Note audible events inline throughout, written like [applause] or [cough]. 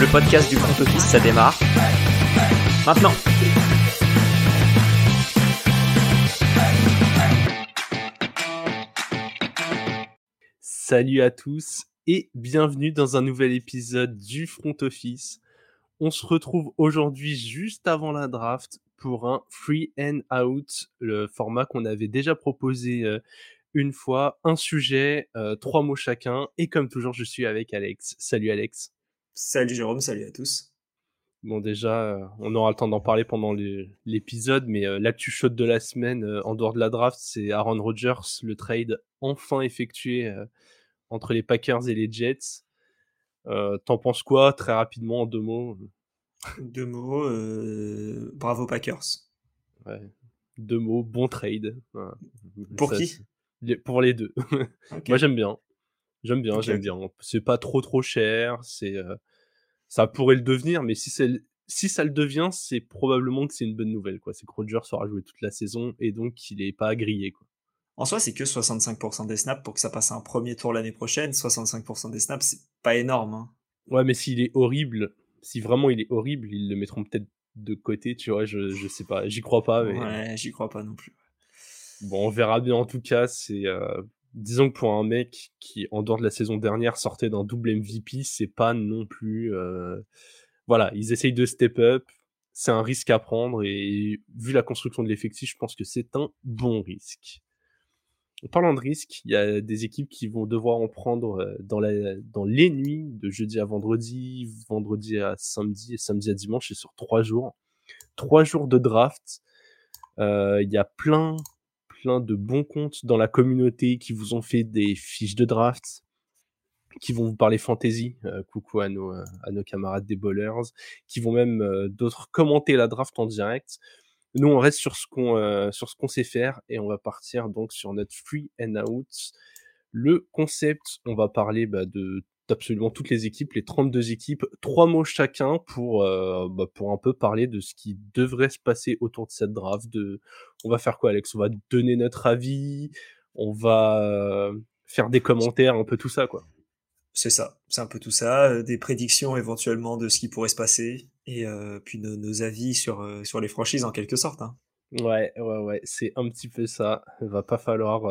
Le podcast du front office, ça démarre. Maintenant. Salut à tous et bienvenue dans un nouvel épisode du front office. On se retrouve aujourd'hui juste avant la draft pour un free and out, le format qu'on avait déjà proposé euh, une fois, un sujet, euh, trois mots chacun. Et comme toujours, je suis avec Alex. Salut Alex. Salut Jérôme, salut à tous. Bon déjà, euh, on aura le temps d'en parler pendant l'épisode, mais l'actu chaude de la semaine, en dehors de la draft, c'est Aaron Rodgers, le trade enfin effectué entre les Packers et les Jets. T'en penses quoi très rapidement en deux mots? Deux mots, euh, bravo Packers. Ouais. Deux mots, bon trade. Pour qui? Pour les deux. [laughs] Moi j'aime bien. J'aime bien, j'aime bien. C'est pas trop trop cher. C'est euh, ça pourrait le devenir, mais si c'est si ça le devient, c'est probablement que c'est une bonne nouvelle. Quoi. C'est que Rodgers aura joué toute la saison et donc il est pas grillé. Quoi. En soi, c'est que 65% des snaps pour que ça passe un premier tour l'année prochaine. 65% des snaps, c'est pas énorme. Hein. Ouais, mais s'il est horrible, si vraiment il est horrible, ils le mettront peut-être de côté, tu vois, je, je sais pas, j'y crois pas. Mais... Ouais, j'y crois pas non plus. Bon, on verra bien en tout cas, c'est... Euh, disons que pour un mec qui, en dehors de la saison dernière, sortait d'un double MVP, c'est pas non plus... Euh, voilà, ils essayent de step up, c'est un risque à prendre, et vu la construction de l'effectif, je pense que c'est un bon risque. En parlant de risque, il y a des équipes qui vont devoir en prendre euh, dans, la, dans les nuits de jeudi à vendredi, vendredi à samedi et samedi à dimanche, et sur trois jours. Trois jours de draft. Euh, il y a plein, plein de bons comptes dans la communauté qui vous ont fait des fiches de draft, qui vont vous parler fantasy. Euh, coucou à nos, à nos camarades des bowlers, qui vont même d'autres commenter la draft en direct. Nous, on reste sur ce qu'on euh, sur ce qu'on sait faire et on va partir donc sur notre free and out. Le concept, on va parler bah, de d'absolument toutes les équipes, les 32 équipes, trois mots chacun pour euh, bah, pour un peu parler de ce qui devrait se passer autour de cette draft. De, on va faire quoi, Alex? On va donner notre avis, on va euh, faire des commentaires, un peu tout ça, quoi. C'est ça, c'est un peu tout ça, des prédictions éventuellement de ce qui pourrait se passer, et euh, puis nos, avis sur, euh, sur les franchises en quelque sorte. Hein. Ouais, ouais, ouais, c'est un petit peu ça. Va pas falloir,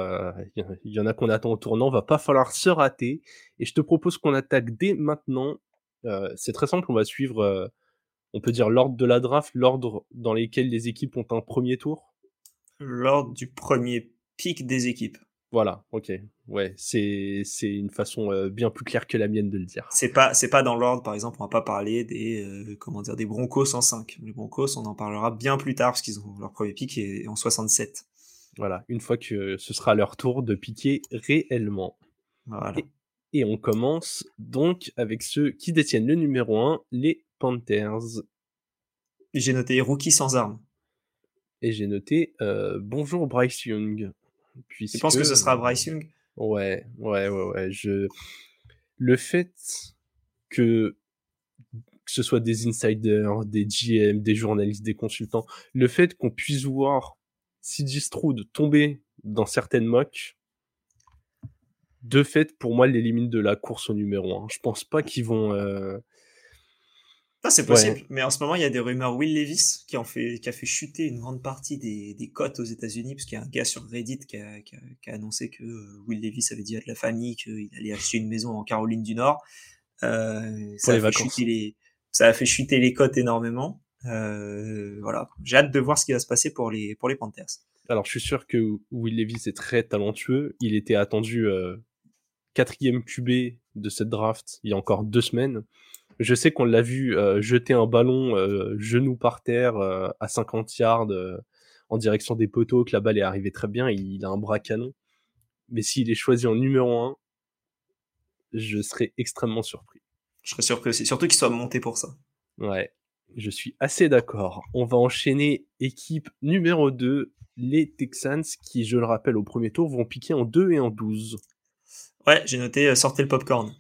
il euh, y, en a qu'on attend au tournant, va pas falloir se rater. Et je te propose qu'on attaque dès maintenant. c'est très simple, on va suivre, on peut dire l'ordre de la draft, l'ordre dans lequel les équipes ont un premier tour. L'ordre du premier pic des équipes. Voilà, ok. Ouais, c'est c'est une façon euh, bien plus claire que la mienne de le dire. C'est pas c'est pas dans l'ordre, par exemple, on va pas parler des euh, comment dire des Broncos en 5. Les Broncos, on en parlera bien plus tard parce qu'ils ont leur premier pic est en 67. Voilà, une fois que ce sera leur tour de piquer réellement. Voilà. Et, on commence donc avec ceux qui détiennent le numéro 1, les Panthers. J'ai noté rookie sans armes. Et j'ai noté euh, bonjour Bryce Young. Puisque... Tu penses que ce sera Bryce Young Ouais, ouais, ouais, ouais. Je... Le fait que que ce soit des insiders, des GM, des journalistes, des consultants, le fait qu'on puisse voir CJ Stroud tomber dans certaines mocks, de fait, pour moi, l'élimine de la course au numéro 1. Je pense pas qu'ils vont... Euh, c'est possible. Mais en ce moment, il y a des rumeurs Will Levis qui, en fait, qui a fait chuter une grande partie des, des cotes aux États-Unis, parce qu'il y a un gars sur Reddit qui a, qui a, annoncé que euh, Will Levis avait dit à de la famille qu'il allait acheter une maison en Caroline du Nord. Euh, ça, a fait chuter les, ça a fait chuter les cotes énormément. Euh, voilà. J'ai hâte de voir ce qui va se passer pour les, pour les Panthers. Alors, je suis sûr que Will Levis est très talentueux. Il était attendu euh, quatrième QB de cette draft il y a encore deux semaines. Je sais qu'on l'a vu euh, jeter un ballon euh, genou par terre euh, à 50 yards en direction des poteaux, que la balle est arrivée très bien, il a un bras canon. Mais s'il est choisi en numéro 1, je serais extrêmement surpris. Je serais surpris aussi, surtout qu'il soit monté pour ça. Ouais, je suis assez d'accord. On va enchaîner équipe numéro 2, les Texans, qui, je le rappelle, au premier tour, vont piquer en 2 et en 12. Ouais, j'ai noté sortez le popcorn.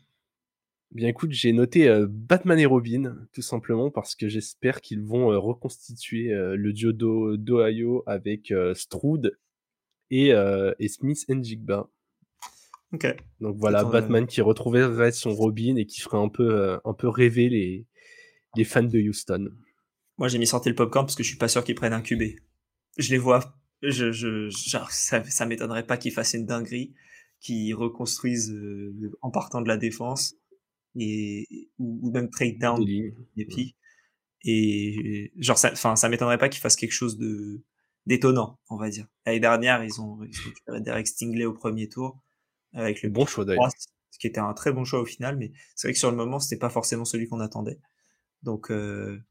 Bien écoute, j'ai noté Batman et Robin, tout simplement parce que j'espère qu'ils vont reconstituer le duo d'Ohio avec Stroud et, et Smith Jigba. Ok. Donc voilà, Batman qui retrouverait son Robin et qui ferait un peu, un peu rêver les, les fans de Houston. Moi, j'ai mis sortir le popcorn parce que je suis pas sûr qu'ils prennent un QB. Je les vois, je, je, genre, ça, ça m'étonnerait pas qu'ils fassent une dinguerie, qu'ils reconstruisent euh, en partant de la défense et ou, même trade down des pics. Et genre, ça, enfin, ça m'étonnerait pas qu'ils fassent quelque chose de d'étonnant, on va dire. L'année dernière, ils ont, ils ont récupéré Derek Stingley au premier tour avec le bon choix d'ailleurs. Ce qui était un très bon choix au final, mais c'est vrai que sur le moment, c'était pas forcément celui qu'on attendait. Donc euh,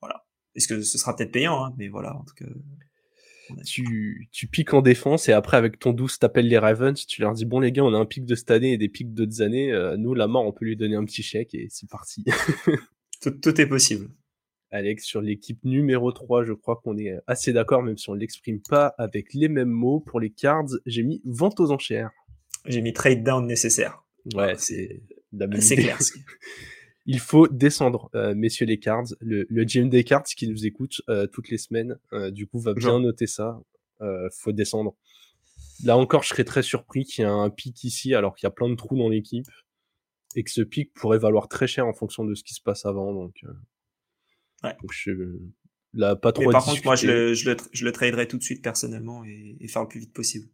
voilà. Est-ce que ce sera peut-être payant, hein, mais voilà, en tout cas. Tu, tu piques en défense et après avec ton douce t'appelles les Ravens, tu leur dis bon les gars on a un pic de cette année et des pics d'autres années, euh, nous la mort on peut lui donner un petit chèque et c'est parti. [laughs] tout, tout, est possible. Alex, sur l'équipe numéro 3, je crois qu'on est assez d'accord, même si on ne l'exprime pas avec les mêmes mots. Pour les cards, j'ai mis vente aux enchères. J'ai mis trade down nécessaire. Ouais, c'est C'est clair. [laughs] Il faut descendre, euh, messieurs les cards. Le, le GM des cards qui nous écoute euh, toutes les semaines, euh, du coup, va bien noter ça. faut descendre. Là encore, je serais très surpris qu'il y ait un pic ici, alors qu'il y a plein de trous dans l'équipe, et que ce pic pourrait valoir très cher en fonction de ce qui se passe avant. Donc, Ouais. je, là, pas trop. Mais par contre, moi, je le, je, le, je le traderai tout de suite personnellement et, et, faire le plus vite possible.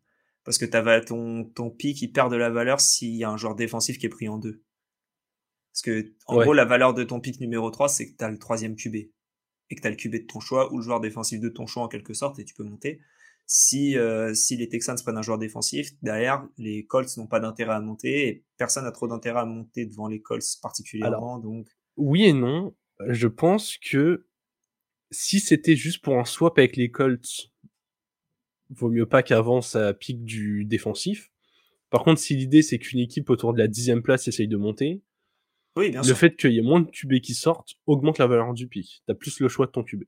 Parce que t'as ton, ton pic, il perd de la valeur s'il y a un joueur défensif qui est pris en deux. Parce que, en gros, la valeur de ton pic numéro 3, c'est que t'as le troisième QB. Et que t'as le QB de ton choix ou le joueur défensif de ton choix en quelque sorte et tu peux monter. Si, euh, si les Texans prennent un joueur défensif, derrière, les Colts n'ont pas d'intérêt à monter et personne n'a trop d'intérêt à monter devant les Colts particulièrement. donc... Oui et non je pense que si c'était juste pour un swap avec les Colts, vaut mieux pas qu'avant ça pique du défensif. Par contre, si l'idée c'est qu'une équipe autour de la dixième place essaye de monter, oui, bien le fait qu'il y ait moins de QB qui sortent augmente la valeur du pic. T'as plus le choix de ton QB.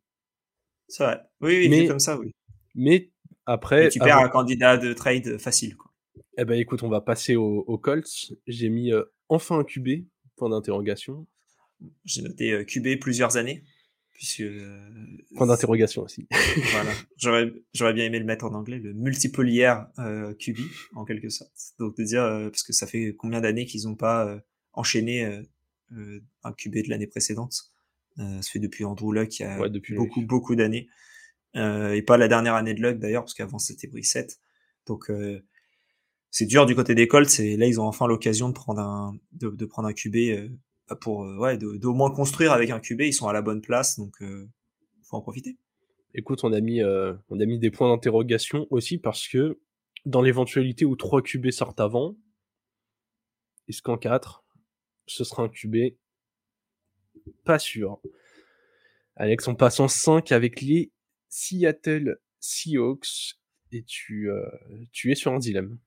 C'est vrai. Oui, oui, mais, comme ça, oui. Mais après. tu perds un candidat de trade facile, quoi. Eh ben, écoute, on va passer aux Colts. J'ai mis euh, enfin un QB, point d'interrogation. J'ai noté euh, QB plusieurs années. Puisque, euh, Point d'interrogation aussi. [laughs] voilà. J'aurais, j'aurais bien aimé le mettre en anglais, le euh, QB, en quelque sorte. Donc, de dire, parce que ça fait combien d'années qu'ils n'ont pas enchaîné euh, un QB de l'année précédente. ça fait depuis Andrew Luck il y a ouais, depuis beaucoup, beaucoup d'années. et pas la dernière année de Luck d'ailleurs, parce qu'avant c'était Brissett. Donc, c'est dur du côté des Colts. Et là, ils ont enfin l'occasion de prendre un, de, de prendre un QB pour euh, ouais, d'au moins construire avec un QB, ils sont à la bonne place, donc euh, faut en profiter. Écoute, on a mis, euh, on a mis des points d'interrogation aussi parce que dans l'éventualité où 3 QB sortent avant, est-ce qu'en 4, ce sera un QB Pas sûr. Alex, on passe en 5 avec les Seattle Seahawks et tu, euh, tu es sur un dilemme.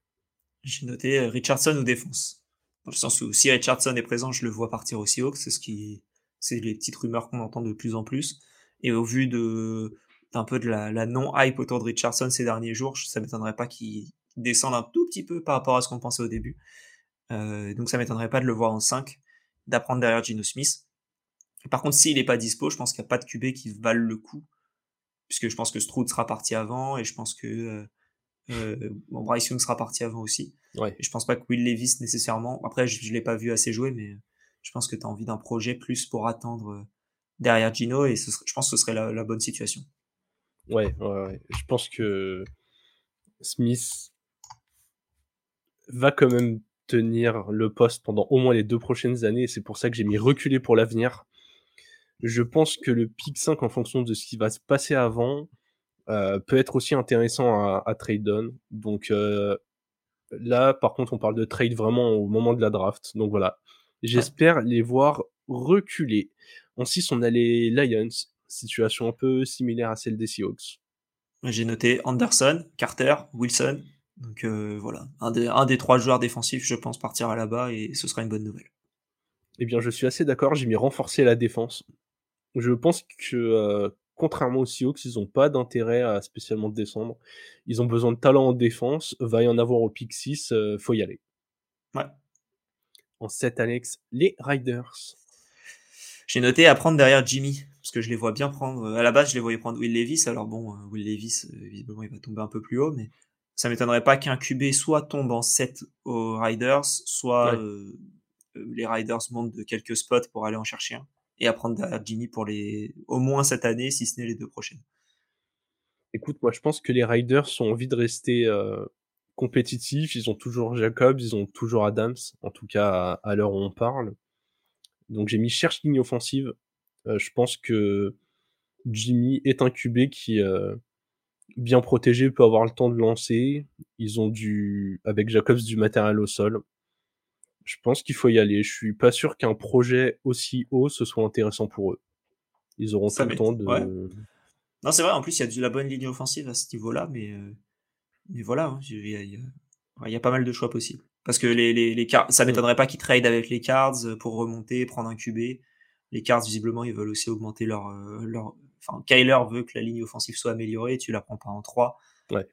J'ai noté Richardson ou défense dans le sens où si Richardson est présent, je le vois partir aussi haut, c'est ce qui, c'est les petites rumeurs qu'on entend de plus en plus. Et au vu de d'un peu de la, la non-hype autour de Richardson ces derniers jours, ça m'étonnerait pas qu'il descende un tout petit peu par rapport à ce qu'on pensait au début. Euh, donc ça m'étonnerait pas de le voir en 5, d'apprendre derrière Gino Smith. Par contre, s'il est pas dispo, je pense qu'il n'y a pas de QB qui valent le coup, puisque je pense que Stroud sera parti avant, et je pense que euh, euh, bon, Bryce Young sera parti avant aussi. Ouais. je pense pas que Will Levis nécessairement. Après, je, je l'ai pas vu assez jouer, mais je pense que tu as envie d'un projet plus pour attendre euh, derrière Gino et ce je pense que ce serait la, la bonne situation. Ouais, ouais, ouais, je pense que Smith va quand même tenir le poste pendant au moins les deux prochaines années. C'est pour ça que j'ai mis reculer pour l'avenir. Je pense que le pick 5, en fonction de ce qui va se passer avant, euh, peut être aussi intéressant à, trade down. Donc euh, là, par contre, on parle de trade vraiment au moment de la draft. Donc voilà, j'espère les voir reculer. En 6, on a les Lions, situation un peu similaire à celle des Seahawks. J'ai noté Anderson, Carter, Wilson. Donc euh, voilà, un des, un des trois joueurs défensifs, je pense, partira là-bas et ce sera une bonne nouvelle. Eh bien, je suis assez d'accord, j'ai mis renforcer la défense. Je pense que euh, contrairement aux Seahawks, ils n'ont pas d'intérêt à spécialement descendre. Ils ont besoin de talent en défense, va y en avoir au pick 6, euh, faut y aller. Ouais. En 7, Alex, les Riders. J'ai noté à prendre derrière Jimmy, parce que je les vois bien prendre. À la base, je les voyais prendre Will Levis, alors bon, Will Levis, visiblement, il va tomber un peu plus haut, mais ça m'étonnerait pas qu'un QB soit tombe en 7 aux Riders, soit ouais. euh, les Riders montent de quelques spots pour aller en chercher un et à prendre Jimmy pour les au moins cette année, si ce n'est les deux prochaines. Écoute, moi je pense que les Riders ont envie de rester euh, compétitifs. Ils ont toujours Jacobs, ils ont toujours Adams, en tout cas à, l'heure où on parle. Donc j'ai mis cherche ligne offensive. Euh, je pense que Jimmy est un QB qui euh, bien protégé peut avoir le temps de lancer. Ils ont du avec Jacobs du matériel au sol. Je pense qu'il faut y aller. Je suis pas sûr qu'un projet aussi haut ce soit intéressant pour eux. Ils auront tout le temps de. Non, c'est vrai, en plus, il y a de la bonne ligne offensive à ce niveau-là, mais, euh, mais voilà, hein, il y, a, pas mal de choix possibles. Parce que les, les, les cards, ça m'étonnerait pas qu'ils trade avec les cards pour remonter, prendre un QB. Les cards, visiblement, ils veulent aussi augmenter leur. Euh, leur... Enfin, Kyler veut que la ligne offensive soit améliorée, tu la prends pas en 3. Ouais.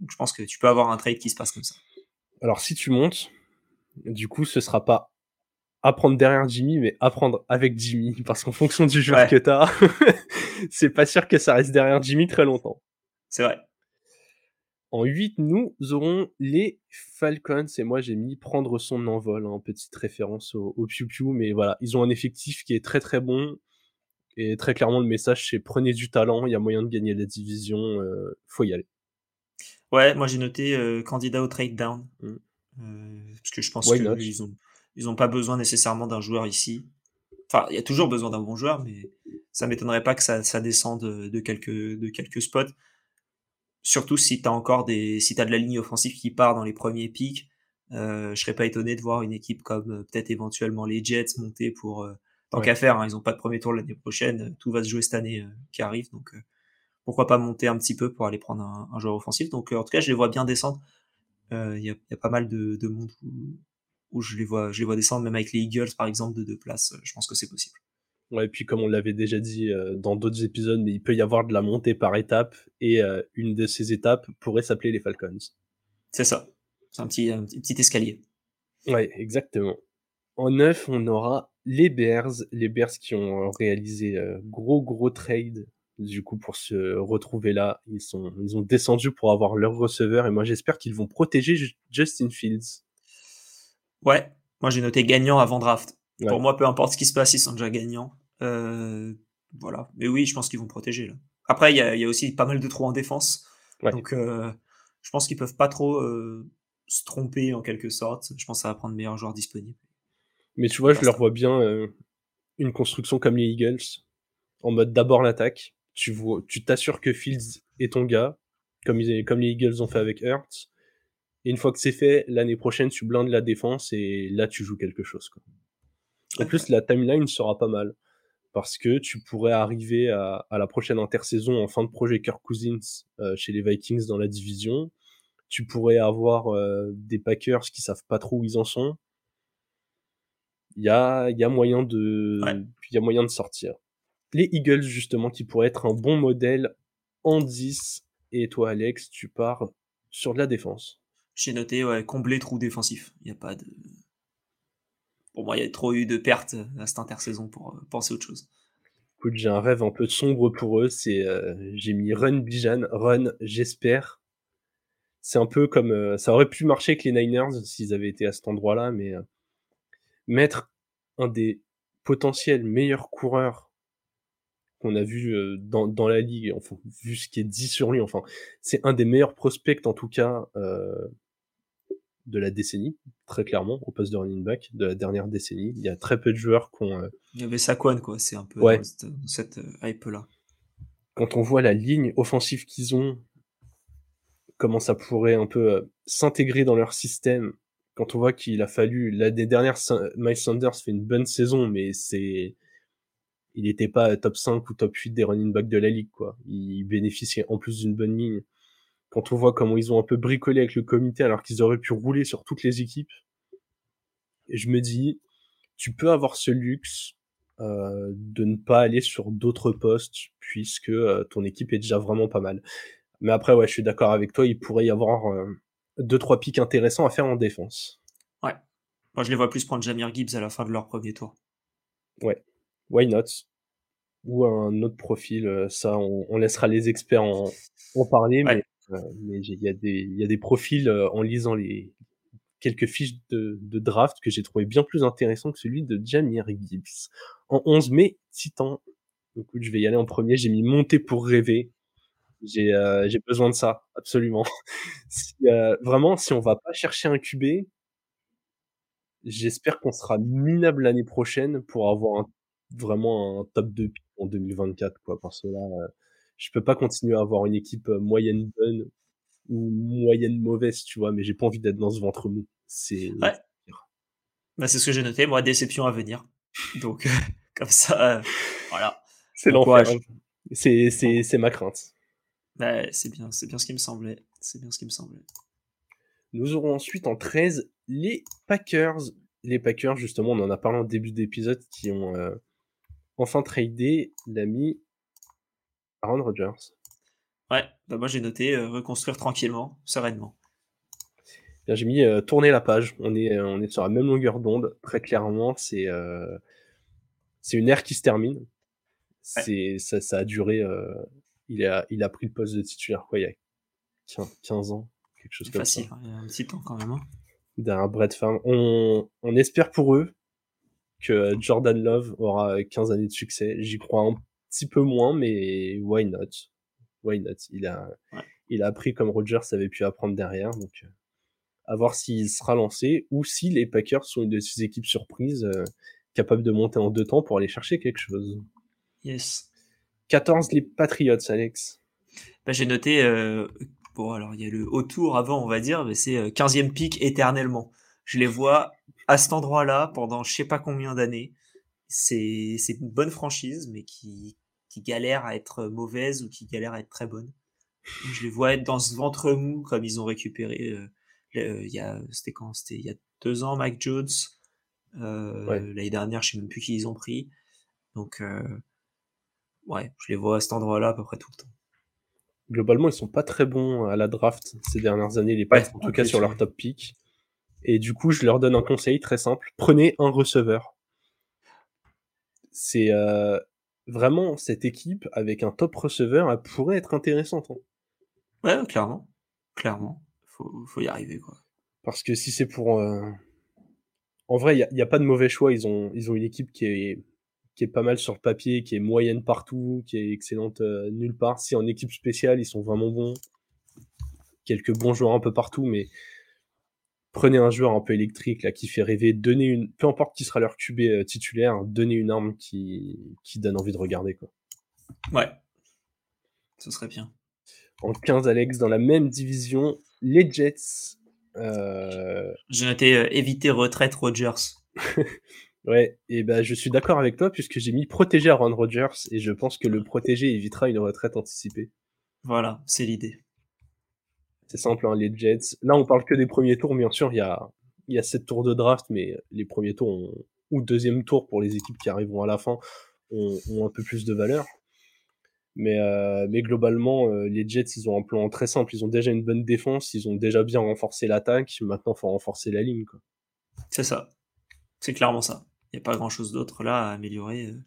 Donc je pense que tu peux avoir un trade qui se passe comme ça. Alors si tu montes, du coup, ce sera pas apprendre derrière Jimmy, mais apprendre avec Jimmy, [laughs] parce qu'en fonction du joueur que que t'as, [laughs] c'est pas sûr que ça reste derrière Jimmy très longtemps. C'est vrai. En 8, nous aurons les Falcons, et moi j'ai mis prendre son envol, en hein, petite référence au, au Pew Pew, mais voilà, ils ont un effectif qui est très très bon, et très clairement le message c'est prenez du talent, il y a moyen de gagner la division, euh, faut y aller. Ouais, moi j'ai noté euh, candidat au trade down, mm. euh, parce que je pense qu'ils ont ils n'ont pas besoin nécessairement d'un joueur ici. Enfin, il y a toujours besoin d'un bon joueur, mais ça m'étonnerait pas que ça, ça descende de, quelques, de quelques spots. Surtout si tu as encore des, si as de la ligne offensive qui part dans les premiers pics. Euh, je serais pas étonné de voir une équipe comme euh, peut-être éventuellement les Jets monter pour euh, tant qu'à faire. Hein, ils ont pas de premier tour l'année prochaine. Tout va se jouer cette année euh, qui arrive, donc pourquoi pas monter un petit peu pour aller prendre un, joueur offensif. Donc en tout cas, je les vois bien descendre. Il y, y, a, pas mal de, de monde où je les vois, je les vois descendre, même avec les Eagles par exemple de deux places. Euh, je pense que c'est possible. Ouais, et puis comme on l'avait déjà dit euh, dans d'autres épisodes, mais il peut y avoir de la montée par étapes et euh, une de ces étapes pourrait s'appeler les Falcons. C'est ça. C'est un petit, un petit escalier. Ouais, exactement. En neuf, on aura les Bears, les Bears qui ont réalisé gros gros trade du coup pour se retrouver là. Ils sont, ils ont descendu pour avoir leur receveur et moi j'espère qu'ils vont protéger Justin Fields. Ouais, moi j'ai noté gagnant avant draft. Pour moi, peu importe ce qui se passe, ils sont déjà gagnants. Euh, voilà. Mais oui, je pense qu'ils vont protéger. Là. Après, il y a, aussi pas mal de trous en défense. Donc, euh, je pense qu'ils peuvent pas trop euh, se tromper en quelque sorte. Je pense que ça va prendre meilleurs joueurs disponibles. Mais tu vois, je leur vois bien une construction comme les Eagles, en mode d'abord l'attaque. Tu vois, tu t'assures que Fields est ton gars, comme, ils, comme les Eagles ont fait avec Hurts. Et une fois que c'est fait, l'année prochaine, tu blindes la défense et là, tu joues quelque chose. Quoi. En plus, la timeline sera pas mal. Parce que tu pourrais arriver à, la prochaine intersaison en fin de projet Kirk Cousins euh, chez les Vikings dans la division. Tu pourrais avoir euh, des Packers qui savent pas trop où ils en sont. Il y a, y, a moyen de, y a moyen de sortir. Les Eagles, justement, qui pourraient être un bon modèle en 10. Et toi, Alex, tu pars sur de la défense. J'ai noté ouais, combler trou défensif. Il n'y a pas de. Pour moi, il y a trop eu de pertes à cette intersaison pour euh, penser autre chose. Écoute, j'ai un rêve un peu sombre pour eux. C'est euh, j'ai mis Run Bijan, Run, j'espère. C'est un peu comme euh, ça aurait pu marcher avec les Niners s'ils avaient été à cet endroit-là, mais mettre un des potentiels meilleurs coureurs qu'on a vu dans, dans, la ligue, enfin, vu ce qui est dit sur lui, enfin, c'est un des meilleurs prospects en tout cas de la décennie, très clairement, au poste de running back de la dernière décennie. Il y a très peu de joueurs qui ont. Euh, Il y avait Saquon, quoi, c'est un peu cette, euh, hype-là. Quand on voit la ligne offensive qu'ils ont, comment ça pourrait un peu euh, s'intégrer dans leur système, quand on voit qu'il a fallu. L'année dernière, Miles Sanders fait une bonne saison, mais c'est. Il n'était pas top 5 ou top 8 des running backs de la ligue, quoi. Il bénéficiait en plus d'une bonne ligne quand on voit comment ils ont un peu bricolé avec le comité alors qu'ils auraient pu rouler sur toutes les équipes. Et je me dis, tu peux avoir ce luxe euh, de ne pas aller sur d'autres postes puisque euh, ton équipe est déjà vraiment pas mal. Mais après, ouais, je suis d'accord avec toi, il pourrait y avoir euh, deux trois pics intéressants à faire en défense. Ouais. Moi, je les vois plus prendre Jamir Gibbs à la fin de leur premier tour. Ouais. Why not? Ou un autre profil, ça, on, laissera les experts en, parler, mais mais il y, a des, y a des profils euh, en lisant les quelques fiches de, draft que j'ai trouvé bien plus intéressant que celui de Jamir Gibbs. En 11 mai, Titan. Écoute, je vais y aller en premier. J'ai mis monter pour rêver. J'ai euh, besoin de ça, absolument. [laughs] Euh, vraiment, si on va pas chercher un QB, j'espère qu'on sera minable l'année prochaine pour avoir vraiment un top 2 en 2024, quoi. Parce que là, euh, je peux pas continuer à avoir une équipe moyenne bonne ou moyenne mauvaise, tu vois, mais j'ai pas envie d'être dans ce ventre mou. C'est. Ouais. Bah, c'est ce que j'ai noté, moi, déception à venir. Donc, [laughs] comme ça, voilà. C'est l'enfer. C'est, c'est, c'est ma crainte. Bah, c'est bien, c'est bien ce qui me semblait. C'est bien ce qui me semblait. Nous aurons ensuite en 13 les Packers. Les Packers, justement, on en a parlé en début d'épisode, qui ont euh, enfin tradé l'ami Aaron Rodgers. Ouais, bah moi j'ai noté euh, reconstruire tranquillement, sereinement. J'ai mis euh, tourner la page. On est, on est sur la même longueur d'onde. Très clairement, c'est c'est une ère qui se termine. C'est ça, ça, a duré il a, il a pris le poste de titulaire, quoi, il y a 15 ans, quelque chose comme ça. Facile, il y a un petit temps quand même. Hein. Derrière Brett Farm. On, on espère pour eux que Jordan Love aura 15 années de succès. J'y crois un petit peu moins, mais why not? Why not? Il a, il a appris comme Rogers avait pu apprendre derrière, donc euh, à voir s'il sera lancé ou si les Packers sont une de ces équipes surprises euh, capables de monter en deux temps pour aller chercher quelque chose. Yes. 14 les Patriots, Alex. Bah, j'ai noté, euh, bon alors il y a le haut tour avant on va dire, mais c'est 15e euh, pic éternellement. Je les vois à cet endroit-là pendant je sais pas combien d'années. C'est une bonne franchise, mais qui, qui galère à être mauvaise ou qui galère à être très bonne. Je les vois être dans ce ventre mou comme ils ont récupéré. Euh, il y a c'était quand? C'était il y a deux ans Mike Jones. L'année dernière je sais même plus qui ils ont pris. Donc ouais, je les vois à cet endroit-là à peu près tout le temps. Globalement, ils sont pas très bons à la draft ces dernières années, les Pats, en tout cas sur leur top pick. Et du coup, je leur donne un conseil très simple prenez un receveur. C'est euh, vraiment cette équipe avec un top receveur, elle pourrait être intéressante. Hein. Ouais, clairement, clairement, faut, faut y arriver quoi. Parce que si c'est pour, euh, en vrai, il n'y a, a, pas de mauvais choix. Ils ont, ils ont une équipe qui est qui est pas mal sur le papier, qui est moyenne partout, qui est excellente euh, nulle part. Si en équipe spéciale, ils sont vraiment bons. Quelques bons joueurs un peu partout, mais prenez un joueur un peu électrique là qui fait rêver, donnez une, peu importe qui sera leur QB euh, titulaire, donnez une arme qui, qui donne envie de regarder quoi. Ouais, ce serait bien. En 15 Alex dans la même division, les Jets. Euh... J'ai noté euh, éviter retraite Rogers. [laughs] Ouais, et ben je suis d'accord avec toi puisque j'ai mis protéger Aaron Rodgers et je pense que le protéger évitera une retraite anticipée. Voilà, c'est l'idée. C'est simple, hein, les Jets. Là, on parle que des premiers tours, bien sûr, il y a, il y a sept tours de draft, mais les premiers tours ou deuxième tour pour les équipes qui arriveront à la fin ont, un peu plus de valeur. Mais, euh, mais globalement, euh, les Jets, ils ont un plan très simple. Ils ont déjà une bonne défense, ils ont déjà bien renforcé l'attaque. Maintenant, il faut renforcer la ligne. C'est ça. C'est clairement ça. Il n'y a pas grand-chose d'autre là à améliorer euh,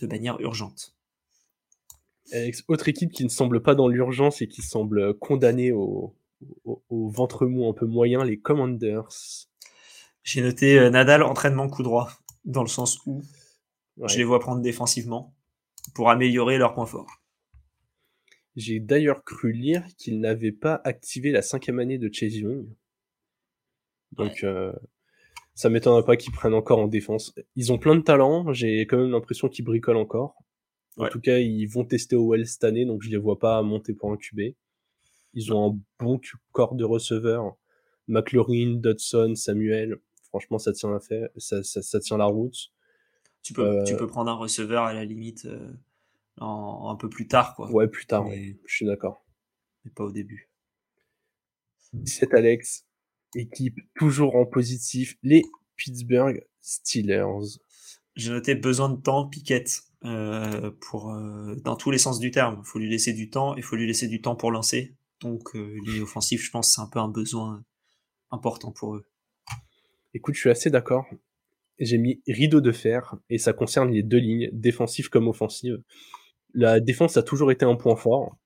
de manière urgente. autre équipe qui ne semble pas dans l'urgence et qui semble condamnée au, ventre mou un peu moyen, les Commanders. J'ai noté euh, Nadal entraînement coup droit, dans le sens où je les vois prendre défensivement pour améliorer leur point fort. J'ai d'ailleurs cru lire qu'ils n'avaient pas activé la cinquième année de Chase Young. Donc, euh, ça m'étonnerait pas qu'ils prennent encore en défense. Ils ont plein de talent, j'ai quand même l'impression qu'ils bricolent encore. En tout cas, ils vont tester OL cette année, donc je les vois pas monter pour un QB. Ils ont un bon corps de receveurs. McLaurin, Dodson, Samuel. Franchement, ça tient la, fait, ça, ça, tient la route. Tu peux, tu euh, peux prendre un receveur à la limite euh, un peu plus tard, quoi. Ouais, plus tard, je suis d'accord. Mais pas au début. 17 Alex, équipe toujours en positif, les Pittsburgh Steelers. J'ai noté besoin de temps, Piquette, euh, pour, euh, dans tous les sens du terme. Il faut lui laisser du temps, il faut lui laisser du temps pour lancer. Donc, euh, ligne offensive, je pense c'est un peu un besoin important pour eux. Écoute, je suis assez d'accord. J'ai mis rideau de fer, et ça concerne les deux lignes, défensive comme offensive. La défense a toujours été un point fort.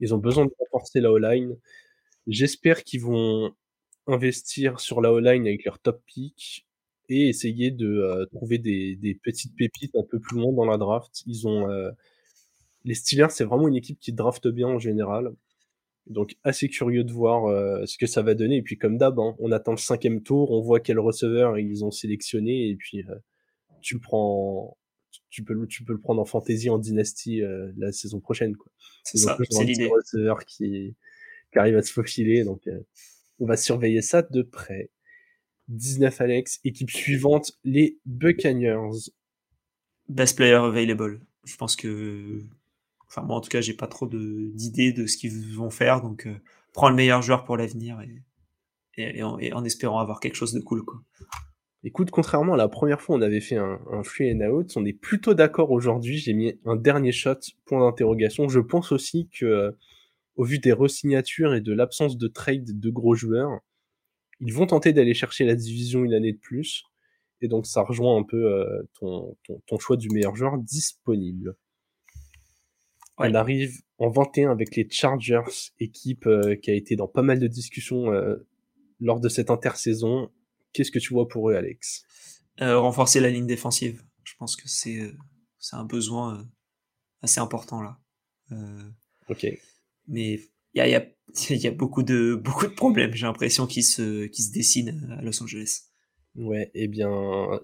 Ils ont besoin de renforcer la O-line. J'espère qu'ils vont investir sur la O-line avec leur top pick et essayer de euh, trouver des, des, petites pépites un peu plus loin dans la draft. Ils ont euh, les Steelers, c'est vraiment une équipe qui draft bien en général. Donc assez curieux de voir euh, ce que ça va donner. Et puis comme d'hab, hein, on attend le cinquième tour, on voit quel receveur ils ont sélectionné et puis tu le prends, tu peux, tu peux le prendre en fantasy, en dynastie la saison prochaine. C'est ça, c'est l'idée. receveur qui, qui arrive à se faufiler. Donc on va surveiller ça de près. 19 Alex, équipe suivante, les Buccaneers. Best player available. Je pense que, enfin moi en tout cas, j'ai pas trop d'idées de, ce qu'ils vont faire, donc euh, prends le meilleur joueur pour l'avenir et, en, espérant avoir quelque chose de cool quoi. Écoute, contrairement à la première fois, on avait fait un, un free and out, on est plutôt d'accord aujourd'hui. J'ai mis un dernier shot, point d'interrogation. Je pense aussi que au vu des resignatures et de l'absence de trade de gros joueurs, ils vont tenter d'aller chercher la division une année de plus. Et donc ça rejoint un peu euh, ton, ton, choix du meilleur joueur disponible. On arrive en 21 avec les Chargers, équipe euh, qui a été dans pas mal de discussions euh, lors de cette intersaison. Qu'est-ce que tu vois pour eux, Alex? Renforcer la ligne défensive. Je pense que c'est c'est un besoin assez important là. ok mais il y a, [laughs] beaucoup, de, problèmes, j'ai l'impression, qui se, qui se dessinent à Los Angeles. Ouais, eh bien,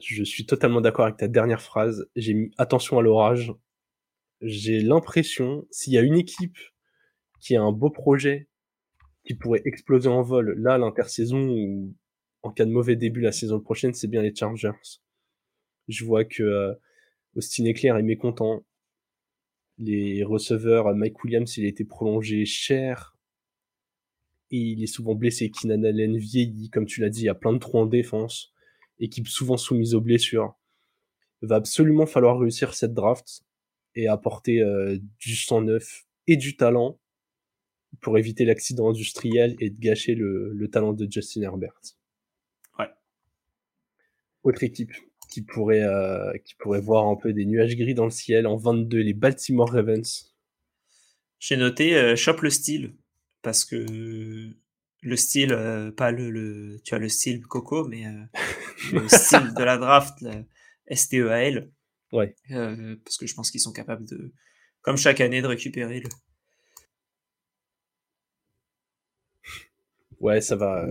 je suis totalement d'accord avec ta dernière phrase. J'ai mis attention à l'orage. J'ai l'impression, s'il y a une équipe qui a un beau projet, qui pourrait exploser en vol, là, l'intersaison, ou en cas de mauvais début la saison prochaine, c'est bien les Chargers. Je vois que euh, Austin Eclair est mécontent les receveurs, Mike Williams, il a été prolongé cher. Et il est souvent blessé. Keenan Allen vieillit, comme tu l'as dit, il y a plein de trous en défense. Équipe souvent soumise aux blessures. Il va absolument falloir réussir cette draft et apporter euh, du sang neuf et du talent pour éviter l'accident industriel et de gâcher le, le talent de Justin Herbert. Ouais. Autre équipe, qui pourrait, euh, qui pourrait voir un peu des nuages gris dans le ciel. En 22, les Baltimore Ravens. J'ai noté euh, Shop le style, parce que le style, euh, pas le, tu as le style Coco, mais [laughs] le style de la draft, la STEAL. Ouais. parce que je pense qu'ils sont capables de, comme chaque année, de récupérer le. Ouais, ça va.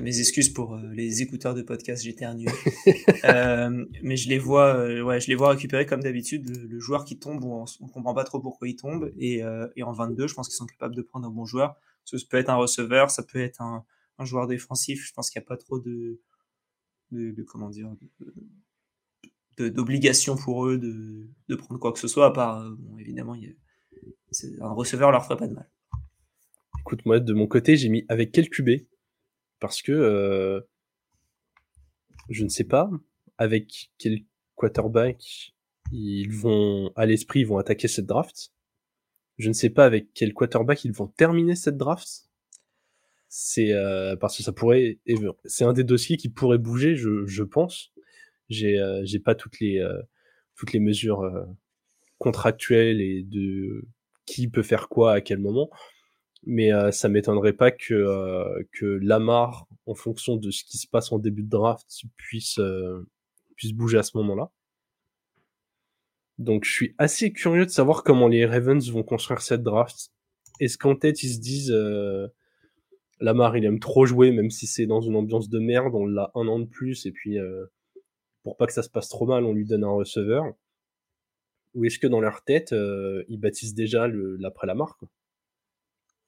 Mes excuses pour euh, les écouteurs de podcast, j'éternue. [laughs] euh, mais je les vois, euh, ouais, je les vois récupérer comme d'habitude le, joueur qui tombe, on, on, comprend pas trop pourquoi il tombe. Et, euh, et en 22, je pense qu'ils sont capables de prendre un bon joueur. Ça peut être un receveur, ça peut être un, un joueur défensif. Je pense qu'il n'y a pas trop de, de, de comment dire, d'obligation pour eux de, de, prendre quoi que ce soit. À part, bon, évidemment, il y a, un receveur leur ferait pas de mal. Écoute, moi, de mon côté, j'ai mis avec quel QB parce que euh, je ne sais pas avec quel quarterback ils vont à l'esprit vont attaquer cette draft. Je ne sais pas avec quel quarterback ils vont terminer cette draft. C'est euh, parce que ça pourrait c'est un des dossiers qui pourrait bouger, je, pense. J'ai euh, j'ai pas toutes les toutes les mesures contractuelles et de qui peut faire quoi à quel moment mais euh, ça m'étonnerait pas que euh, que Lamar, en fonction de ce qui se passe en début de draft, puisse euh, puisse bouger à ce moment-là. Donc je suis assez curieux de savoir comment les Ravens vont construire cette draft. Est-ce qu'en tête ils se disent Lamar il aime trop jouer même si c'est dans une ambiance de merde, on l'a un an de plus et puis pour pas que ça se passe trop mal on lui donne un receveur? Ou est-ce que dans leur tête ils baptisent déjà l'après Lamar quoi?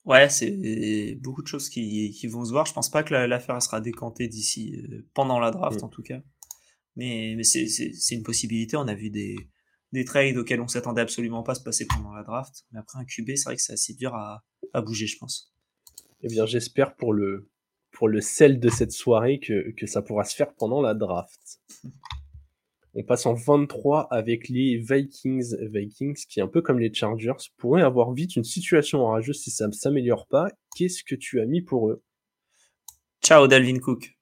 Ouais, c'est beaucoup de choses qui, qui, vont se voir. Je pense pas que l'affaire sera décantée d'ici euh, pendant la draft mm. en tout cas. Mais, mais c'est une possibilité. On a vu des, des trades auxquels on s'attendait absolument pas se passer pendant la draft. Mais après un QB, c'est vrai que c'est assez dur à, à, bouger, je pense. Eh bien, j'espère pour le pour le sel de cette soirée que, que ça pourra se faire pendant la draft. [laughs] On passe en 23 avec les Vikings. Vikings, qui un peu comme les Chargers, pourraient avoir vite une situation orageuse si ça ne s'améliore pas. Qu'est-ce que tu as mis pour eux? Ciao, Dalvin Cook.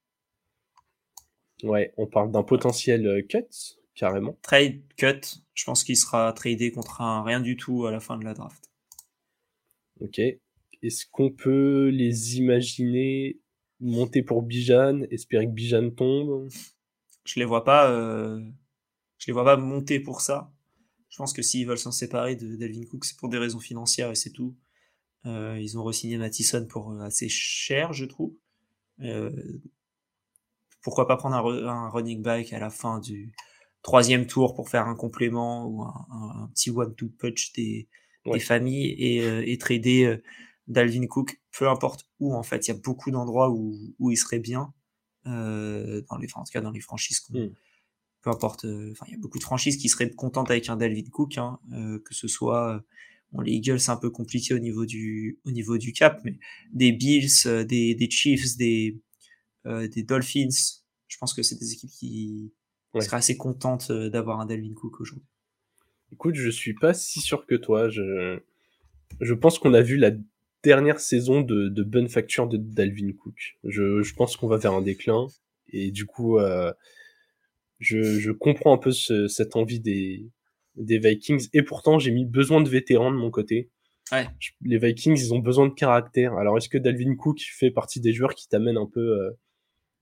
Ouais, on parle d'un potentiel euh, cut, carrément. Trade cut. Je pense qu'il sera tradé contre un rien du tout à la fin de la draft. Ok. Est-ce qu'on peut les imaginer monter pour Bijan, espérer que Bijan tombe? Je les vois pas, euh, je les vois pas monter pour ça. Je pense que s'ils veulent s'en séparer de Delvin Cook, c'est pour des raisons financières et c'est tout. Euh, ils ont re-signé Mattison pour assez cher, je trouve. Euh, pourquoi pas prendre un, running back à la fin du troisième tour pour faire un complément ou un, petit one-two punch des, des familles et, et trader Dalvin Cook, peu importe où en fait, il y a beaucoup d'endroits où, où il serait bien, euh, dans les, en tout cas dans les franchises hmm. Peu importe, euh, enfin il y a beaucoup de franchises qui seraient contentes avec un Dalvin Cook, hein, euh, que ce soit bon, les Eagles c'est un peu compliqué au niveau du au niveau du cap, mais des Bills, des, des Chiefs, des des Dolphins, je pense que c'est des équipes qui seraient assez contentes d'avoir un Dalvin Cook aujourd'hui. Écoute, je suis pas si sûr que toi. Je, je pense qu'on a vu la dernière saison de, de bonne facture de Dalvin Cook. Je, je pense qu'on va vers un déclin et du coup, euh, je, je, comprends un peu ce, cette envie des, des Vikings et pourtant j'ai mis besoin de vétérans de mon côté. Ouais. Les Vikings, ils ont besoin de caractère. Alors est-ce que Dalvin Cook fait partie des joueurs qui t'amènent un peu euh,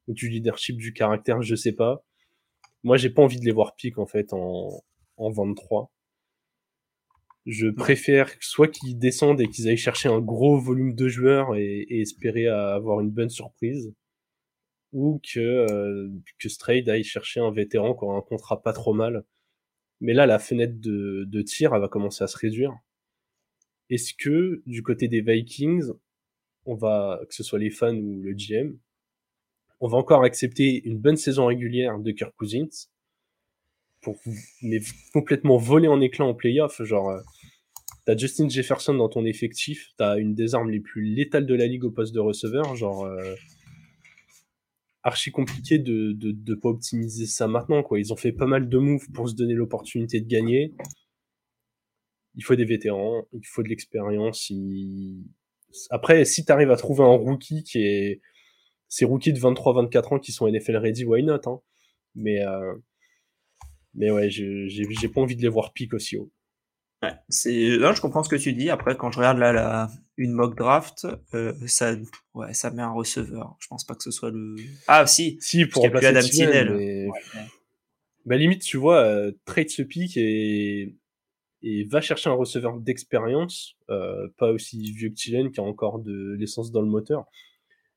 du leadership, du caractère? Je sais pas. Moi, j'ai pas envie de les voir pique en fait en, en 23. Je préfère soit qu'ils descendent et qu'ils aillent chercher un gros volume de joueurs et, espérer avoir une bonne surprise, ou que, euh, que Strayed aille chercher un vétéran qui aura un contrat pas trop mal. Mais là, la fenêtre de, de tir, elle va commencer à se réduire. Est-ce que, du côté des Vikings, on va, que ce soit les fans ou le GM, on va encore accepter une bonne saison régulière de Kirk Cousins, pour mais complètement voler en éclat en playoff. Genre, euh, t'as Justin Jefferson dans ton effectif, t'as une des armes les plus létales de la ligue au poste de receveur. Genre, euh, archi compliqué de, de, de pas optimiser ça maintenant. Quoi. Ils ont fait pas mal de moves pour se donner l'opportunité de gagner. Il faut des vétérans, il faut de l'expérience. Après, si t'arrives à trouver un rookie qui est. Ces rookies de 23-24 ans qui sont NFL ready, why not hein Mais euh, mais ouais, j'ai pas envie de les voir pique aussi haut. Ouais, c'est là je comprends ce que tu dis. Après, quand je regarde là la une mock draft, euh, ça ouais ça met un receveur. Je pense pas que ce soit le. Ah si. Si pour remplacer Adam Tinel. Bah limite tu vois euh, trade ce pick et et va chercher un receveur d'expérience, euh, pas aussi vieux que qui a encore de l'essence dans le moteur.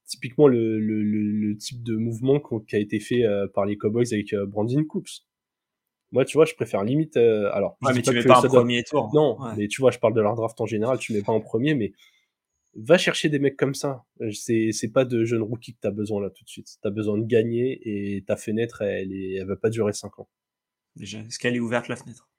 Typiquement le, le, le, type de mouvement qui a été fait euh, par les Cowboys avec euh, Brandon Cooks moi, tu vois, je préfère limite. Euh, alors, mais tu mets pas un premier tour. Non, mais tu vois, je parle de leur draft en général. Tu mets pas en premier, mais va chercher des mecs comme ça. Euh, c'est c'est pas de jeunes rookies que t'as besoin là tout de suite. T'as besoin de gagner et ta fenêtre, elle est, elle va pas durer 5 ans. Déjà, est-ce qu'elle est ouverte la fenêtre?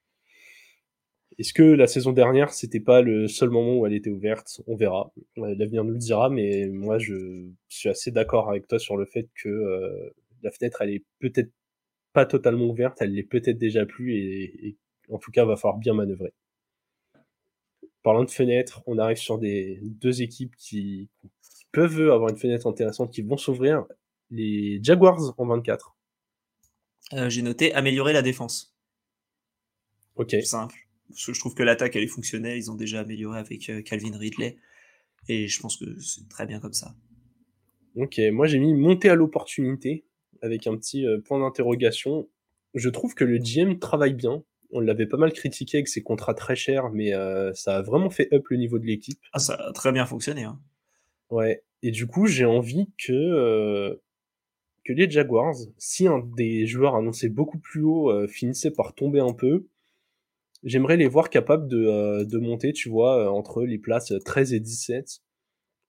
Est-ce que la saison dernière, c'était pas le seul moment où elle était ouverte? On verra. L'avenir nous le dira, mais moi, je suis assez d'accord avec toi sur le fait que euh, la fenêtre, elle est peut-être pas totalement ouverte, elle l'est peut-être déjà plus et, en tout cas va falloir bien manœuvrer. Parlant de fenêtres, on arrive sur des deux équipes qui, peuvent avoir une fenêtre intéressante, qui vont s'ouvrir. Les Jaguars en 24. Euh, j'ai noté améliorer la défense. Ok. Simple. Parce que je trouve que l'attaque elle est fonctionnelle, ils ont déjà amélioré avec euh, Calvin Ridley. Et je pense que c'est très bien comme ça. Ok, moi j'ai mis monter à l'opportunité avec un petit euh, point d'interrogation. Je trouve que le GM travaille bien. On l'avait pas mal critiqué avec ses contrats très chers, mais euh, ça a vraiment fait up le niveau de l'équipe. Ah, ça a très bien fonctionné. Hein. Ouais. Et du coup, j'ai envie que, euh, que les Jaguars, si un des joueurs annoncés beaucoup plus haut finissait par tomber un peu, j'aimerais les voir capables de, de monter, tu vois, entre les places 13 et 17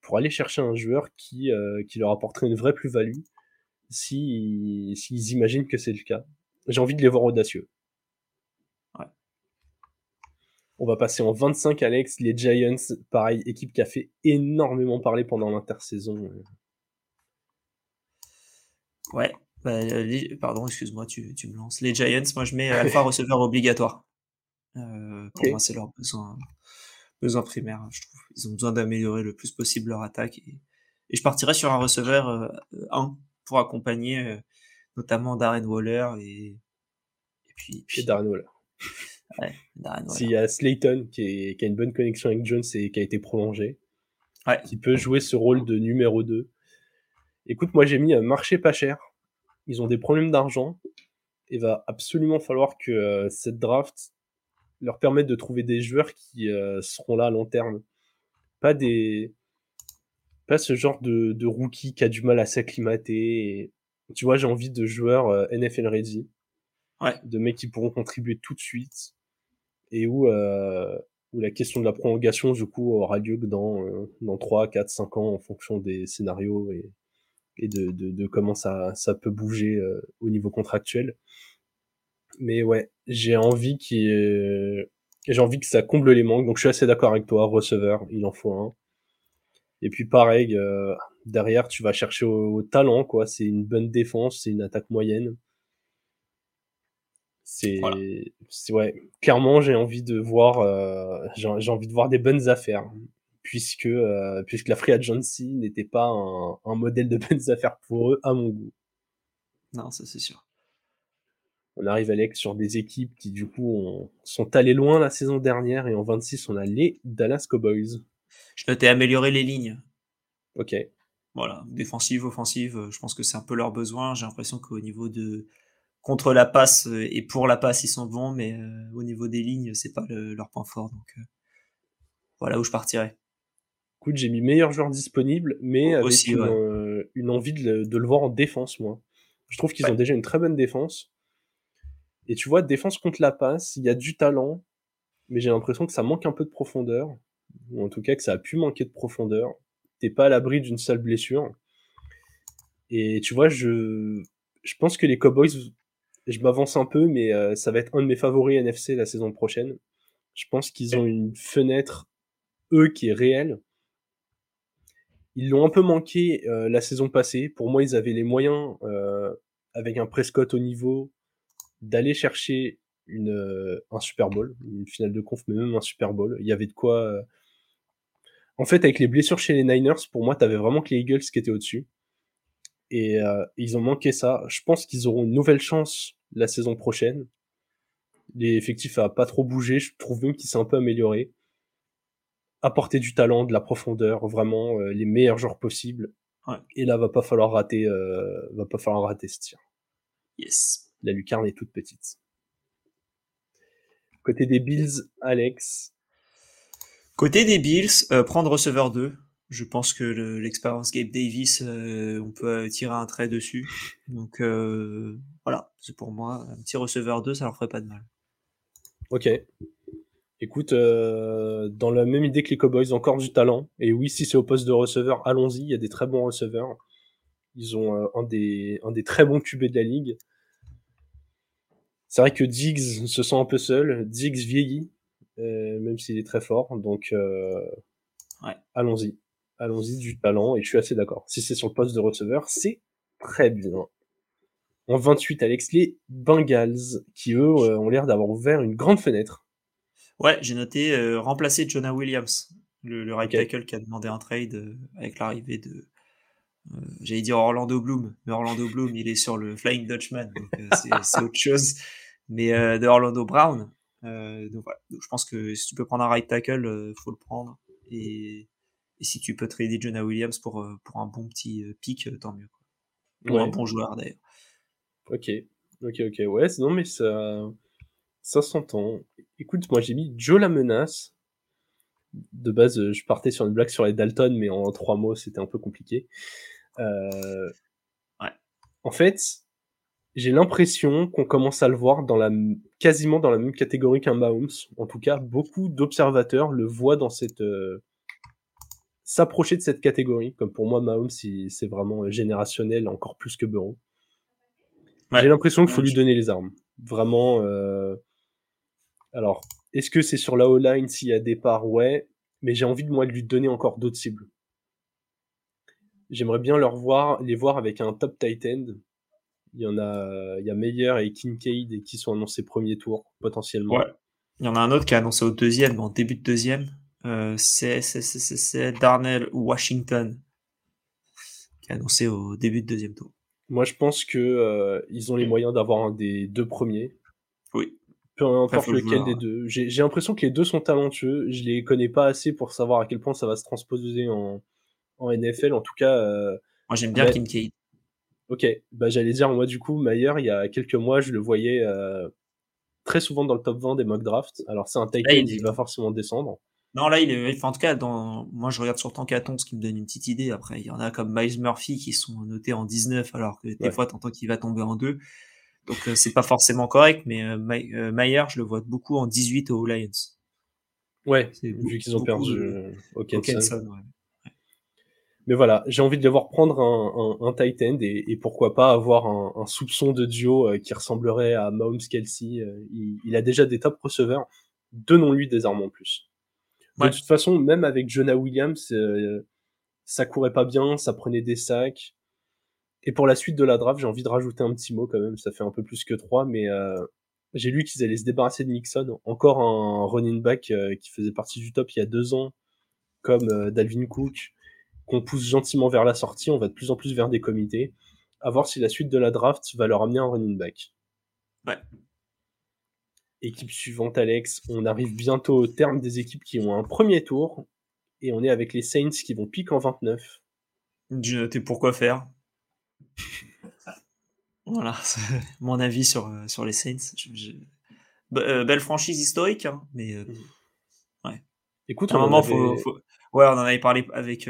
pour aller chercher un joueur qui, qui leur apporterait une vraie plus-value s'ils si, imaginent que c'est le cas. J'ai envie de les voir audacieux. Ouais. On va passer en 25, Alex. Les Giants, pareil, équipe qui a fait énormément parler pendant l'intersaison. Ouais. Bah, pardon, excuse-moi, tu, tu, me lances. Les Giants, moi je mets alpha [laughs] receveur obligatoire. Euh, pour moi, c'est leur besoin, besoin primaire, je trouve. Ils ont besoin d'améliorer le plus possible leur attaque. Et, et je partirais sur un receveur euh, 1 pour accompagner euh, notamment Darren Waller et, et puis, puis... Darren Waller. Ouais, Darren Waller. S'il y a Slayton qui, est, qui, a une bonne connexion avec Jones et qui a été prolongé, ouais. qui peut jouer ce rôle de numéro 2. Écoute, moi j'ai mis un marché pas cher. Ils ont des problèmes d'argent. Il va absolument falloir que cette draft leur permette de trouver des joueurs qui seront là à long terme. Pas des, pas ce genre de, de rookie qui a du mal à s'acclimater. Tu vois, j'ai envie de joueurs NFL ready. Ouais. De mecs qui pourront contribuer tout de suite. Et où, euh, où la question de la prolongation, du coup, aura lieu que dans, euh, dans 3, 4, 5 ans en fonction des scénarios et, et de, de, de comment ça, ça peut bouger euh, au niveau contractuel. Mais ouais, j'ai envie qu'il j'ai envie que ça comble les manques. Donc je suis assez d'accord avec toi, receveur, il en faut un. Et puis pareil, euh, derrière tu vas chercher au, talent, quoi. C'est une bonne défense, c'est une attaque moyenne. C'est, ouais, clairement j'ai envie de voir, euh, j'ai envie de voir des bonnes affaires puisque euh, puisque la free agency n'était pas un, un, modèle de [laughs] bonnes affaires pour eux à mon goût. Non, ça c'est sûr. On arrive Alex sur des équipes qui du coup sont allées loin la saison dernière et en 26 on a les Dallas Cowboys. Je notais améliorer les lignes. Ok. Voilà, défensive, offensive, euh, je pense que c'est un peu leur besoin. J'ai l'impression qu'au niveau de contre la passe euh, et pour la passe ils sont bons, mais euh, au niveau des lignes c'est pas leur point fort. Donc voilà où je partirais. Écoute, j'ai mis meilleur joueur disponible, mais avec Aussi, une, envie de le, voir en défense, moi. Je trouve qu'ils ont déjà une très bonne défense. Et tu vois, défense contre la passe, il y a du talent, mais j'ai l'impression que ça manque un peu de profondeur, ou en tout cas que ça a pu manquer de profondeur. T'es pas à l'abri d'une seule blessure. Et tu vois, je, je pense que les Cowboys, je m'avance un peu, mais euh, ça va être un de mes favoris NFC la saison prochaine. Je pense qu'ils ont une fenêtre, eux, qui est réelle. Ils l'ont un peu manqué euh, la saison passée. Pour moi, ils avaient les moyens, euh, avec un Prescott au niveau, d'aller chercher une, euh, un Super Bowl, une finale de conf, mais même un Super Bowl. Il y avait de quoi. Euh, en fait, avec les blessures chez les Niners, pour moi, t'avais vraiment que les Eagles qui étaient au-dessus. Et euh, ils ont manqué ça. Je pense qu'ils auront une nouvelle chance la saison prochaine. L'effectif a pas trop bougé. Je trouve même qu'il s'est un peu amélioré. Apporter du talent, de la profondeur, vraiment les meilleurs joueurs possibles. Et là, va pas falloir rater, va pas falloir rater ce tir. Yes. La lucarne est toute petite. Côté des Bills, Alex. Côté des Bills, euh, prendre receveur 2. Je pense que l'expérience Gabe Davis, euh, on peut tirer un trait dessus. Donc euh, voilà, c'est pour moi. Un petit receveur 2, ça leur ferait pas de mal. Ok. Écoute, dans la même idée que les Cowboys, encore du talent. Et oui, si c'est au poste de receveur, allons-y. Il y a des très bons receveurs. Ils ont un, des, un des très bons QB de la ligue. C'est vrai que Diggs se sent un peu seul. Diggs vieillit, euh, même s'il est très fort. Donc, euh, ouais. allons-y. Allons-y du talent. Et je suis assez d'accord. Si c'est sur le poste de receveur, c'est très bien. En 28, Alex, les Bengals, qui eux euh, ont l'air d'avoir ouvert une grande fenêtre. Ouais, j'ai noté euh, remplacer Jonah Williams, le, le right tackle qui a demandé un trade avec l'arrivée de, j'allais dire Orlando Bloom, mais Orlando Bloom, il est sur le Flying Dutchman, donc [laughs] c'est autre chose mais euh, de Orlando Brown. Euh, donc voilà. je pense que si tu peux prendre un right tackle, euh, faut le prendre. Et, et si tu peux trader Jonah Williams pour, pour un bon petit pic, tant mieux. Quoi. Pour un bon joueur d'ailleurs. Ok, ok, ok. Ouais, non, mais ça, ça s'entend. Écoute, moi j'ai mis Joe la menace. De base, je partais sur une blague sur les Dalton, mais en trois mots, c'était un peu compliqué. Euh... Ouais. En fait, j'ai l'impression qu'on commence à le voir dans la, quasiment dans la même catégorie qu'un Mahomes. En tout cas, beaucoup d'observateurs le voient dans cette, euh, s'approcher de cette catégorie. Comme pour moi, Mahomes, c'est vraiment générationnel, encore plus que Burrow. J'ai l'impression qu'il faut lui donner les armes. Vraiment. Euh... Alors, est-ce que c'est sur la O-line s'il y a départ Ouais. Mais j'ai envie de moi de lui donner encore d'autres cibles. J'aimerais bien leur voir, les voir avec un top tight end il y en a, il y a Meyer et Kincaid qui sont annoncés premier tour, potentiellement. Ouais. Il y en a un autre qui est annoncé au deuxième, en début de deuxième. Euh, c'est Darnell Washington qui est annoncé au début de deuxième tour. Moi, je pense que euh, ils ont les moyens d'avoir un des deux premiers. Oui. Peu importe lequel des deux. J'ai l'impression que les deux sont talentueux. Je les connais pas assez pour savoir à quel point ça va se transposer en, en NFL. En tout cas, euh, Moi, j'aime bien Kincaid. Ok, bah j'allais dire, moi du coup, Mayer, il y a quelques mois, je le voyais euh, très souvent dans le top 20 des mock drafts. Alors c'est un Titan, il, il va forcément descendre. Non, là, il est, en tout cas, dans, moi, je regarde sur Tankaton, ce qui me donne une petite idée. Après, il y en a comme Miles Murphy qui sont notés en 19, alors que des fois, t'entends qu'il va tomber en 2. Donc, euh, c'est pas forcément correct, mais euh, euh, Mayer, je le vois beaucoup en 18 aux Lions. Ouais, vu qu'ils ont perdu au Kenson. Mais voilà, j'ai envie de les voir prendre un, un, tight end et, pourquoi pas avoir un, soupçon de duo qui ressemblerait à Mahomes Kelsey. il, a déjà des top receveurs. Donnons-lui des armes en plus. De toute façon, même avec Jonah Williams, euh, ça courait pas bien, ça prenait des sacs. Et pour la suite de la draft, j'ai envie de rajouter un petit mot quand même, ça fait un peu plus que trois, mais euh, j'ai lu qu'ils allaient se débarrasser de Nixon, encore un running back euh, qui faisait partie du top il y a deux ans, comme Dalvin Cook, qu'on pousse gentiment vers la sortie, on va de plus en plus vers des comités, à voir si la suite de la draft va leur amener un running back. Ouais, Équipe suivante, Alex. On arrive bientôt au terme des équipes qui ont un premier tour. Et on est avec les Saints qui vont piquer en 29. J'ai noté pourquoi faire. [laughs] voilà, mon avis sur, euh, sur les Saints. Euh, belle franchise historique, hein, mais euh, mm. ouais. Écoute, à un moment, faut, ouais, on en avait parlé avec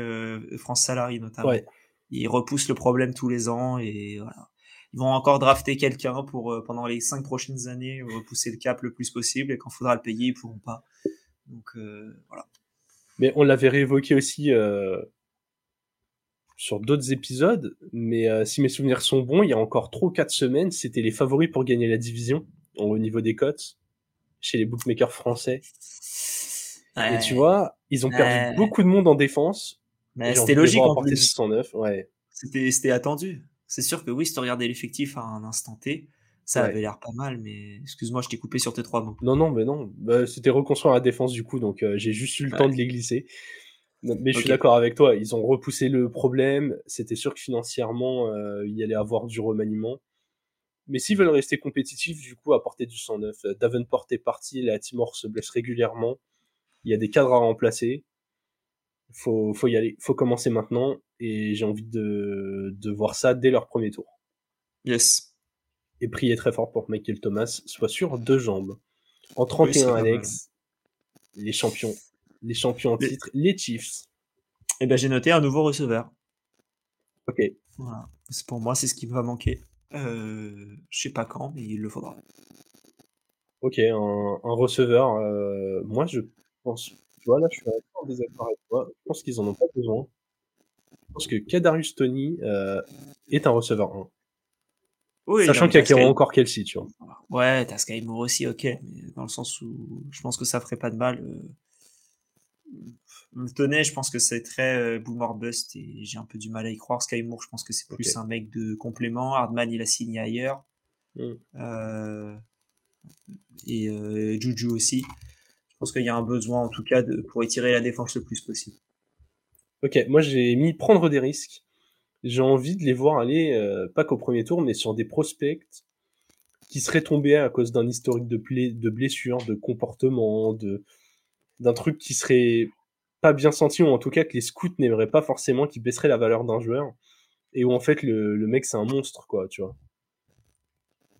France Salary notamment. Ouais. Il repousse le problème tous les ans et voilà. Ils vont encore drafter quelqu'un pour euh, pendant les cinq prochaines années repousser le cap le plus possible et quand il faudra le payer ils pourront pas. Donc euh, voilà. Mais on l'avait réévoqué aussi euh, sur d'autres épisodes mais si mes souvenirs sont bons il y a encore trois ou quatre semaines c'était les favoris pour gagner la division au niveau des cotes chez les bookmakers français. Et tu vois ils ont perdu beaucoup de monde en défense c'était logique en plus. ouais. c'était attendu c'est sûr que oui, si tu regardais l'effectif à un instant T, ça avait l'air pas mal, mais excuse-moi, je t'ai coupé sur tes trois mots. Non, non, mais non. Bah, c'était reconstruire la défense du coup, donc euh, j'ai juste eu le temps de les glisser. Mais je suis d'accord avec toi, ils ont repoussé le problème. C'était sûr que financièrement, euh, il y allait avoir du remaniement. Mais s'ils veulent rester compétitifs, du coup, apporter du 109. Davenport est parti, la Timor se blesse régulièrement. Il y a des cadres à remplacer. Faut, faut y aller, faut commencer maintenant et j'ai envie de, de voir ça dès leur premier tour. Yes. Et prier très fort pour que Michael Thomas soit sur deux jambes. En 31, Alex, les champions, les champions en titre, les Chiefs. Eh ben, j'ai noté un nouveau receveur. Ok. Voilà. Pour moi, c'est ce qui me va manquer. Euh, je sais pas quand, mais il le faudra. Ok, un, un receveur. Euh, moi, je pense. Tu vois, là, je suis en désaccord avec toi. Je pense qu'ils en ont pas besoin. Je pense que Kadarius Tony euh, est un receveur 1. Oui, Sachant qu'il y a encore Kelsey, tu vois. Ouais, t'as Sky Moore aussi, ok. Mais dans le sens où je pense que ça ferait pas de mal. Euh... Tony, je pense que c'est très euh, boomer bust et j'ai un peu du mal à y croire. Sky Moore, je pense que c'est plus un mec de complément. Hardman, il a signé ailleurs. Hmm. Euh... Et euh, Juju aussi. Je pense qu'il y a un besoin, en tout cas, de, pour étirer la défense le plus possible. Ok, moi j'ai mis prendre des risques. J'ai envie de les voir aller, euh, pas qu'au premier tour, mais sur des prospects qui seraient tombés à cause d'un historique de, de blessures, de comportement, de d'un truc qui serait pas bien senti, ou en tout cas que les scouts n'aimeraient pas forcément, qui baisserait la valeur d'un joueur, et où en fait le, le mec c'est un monstre, quoi, tu vois.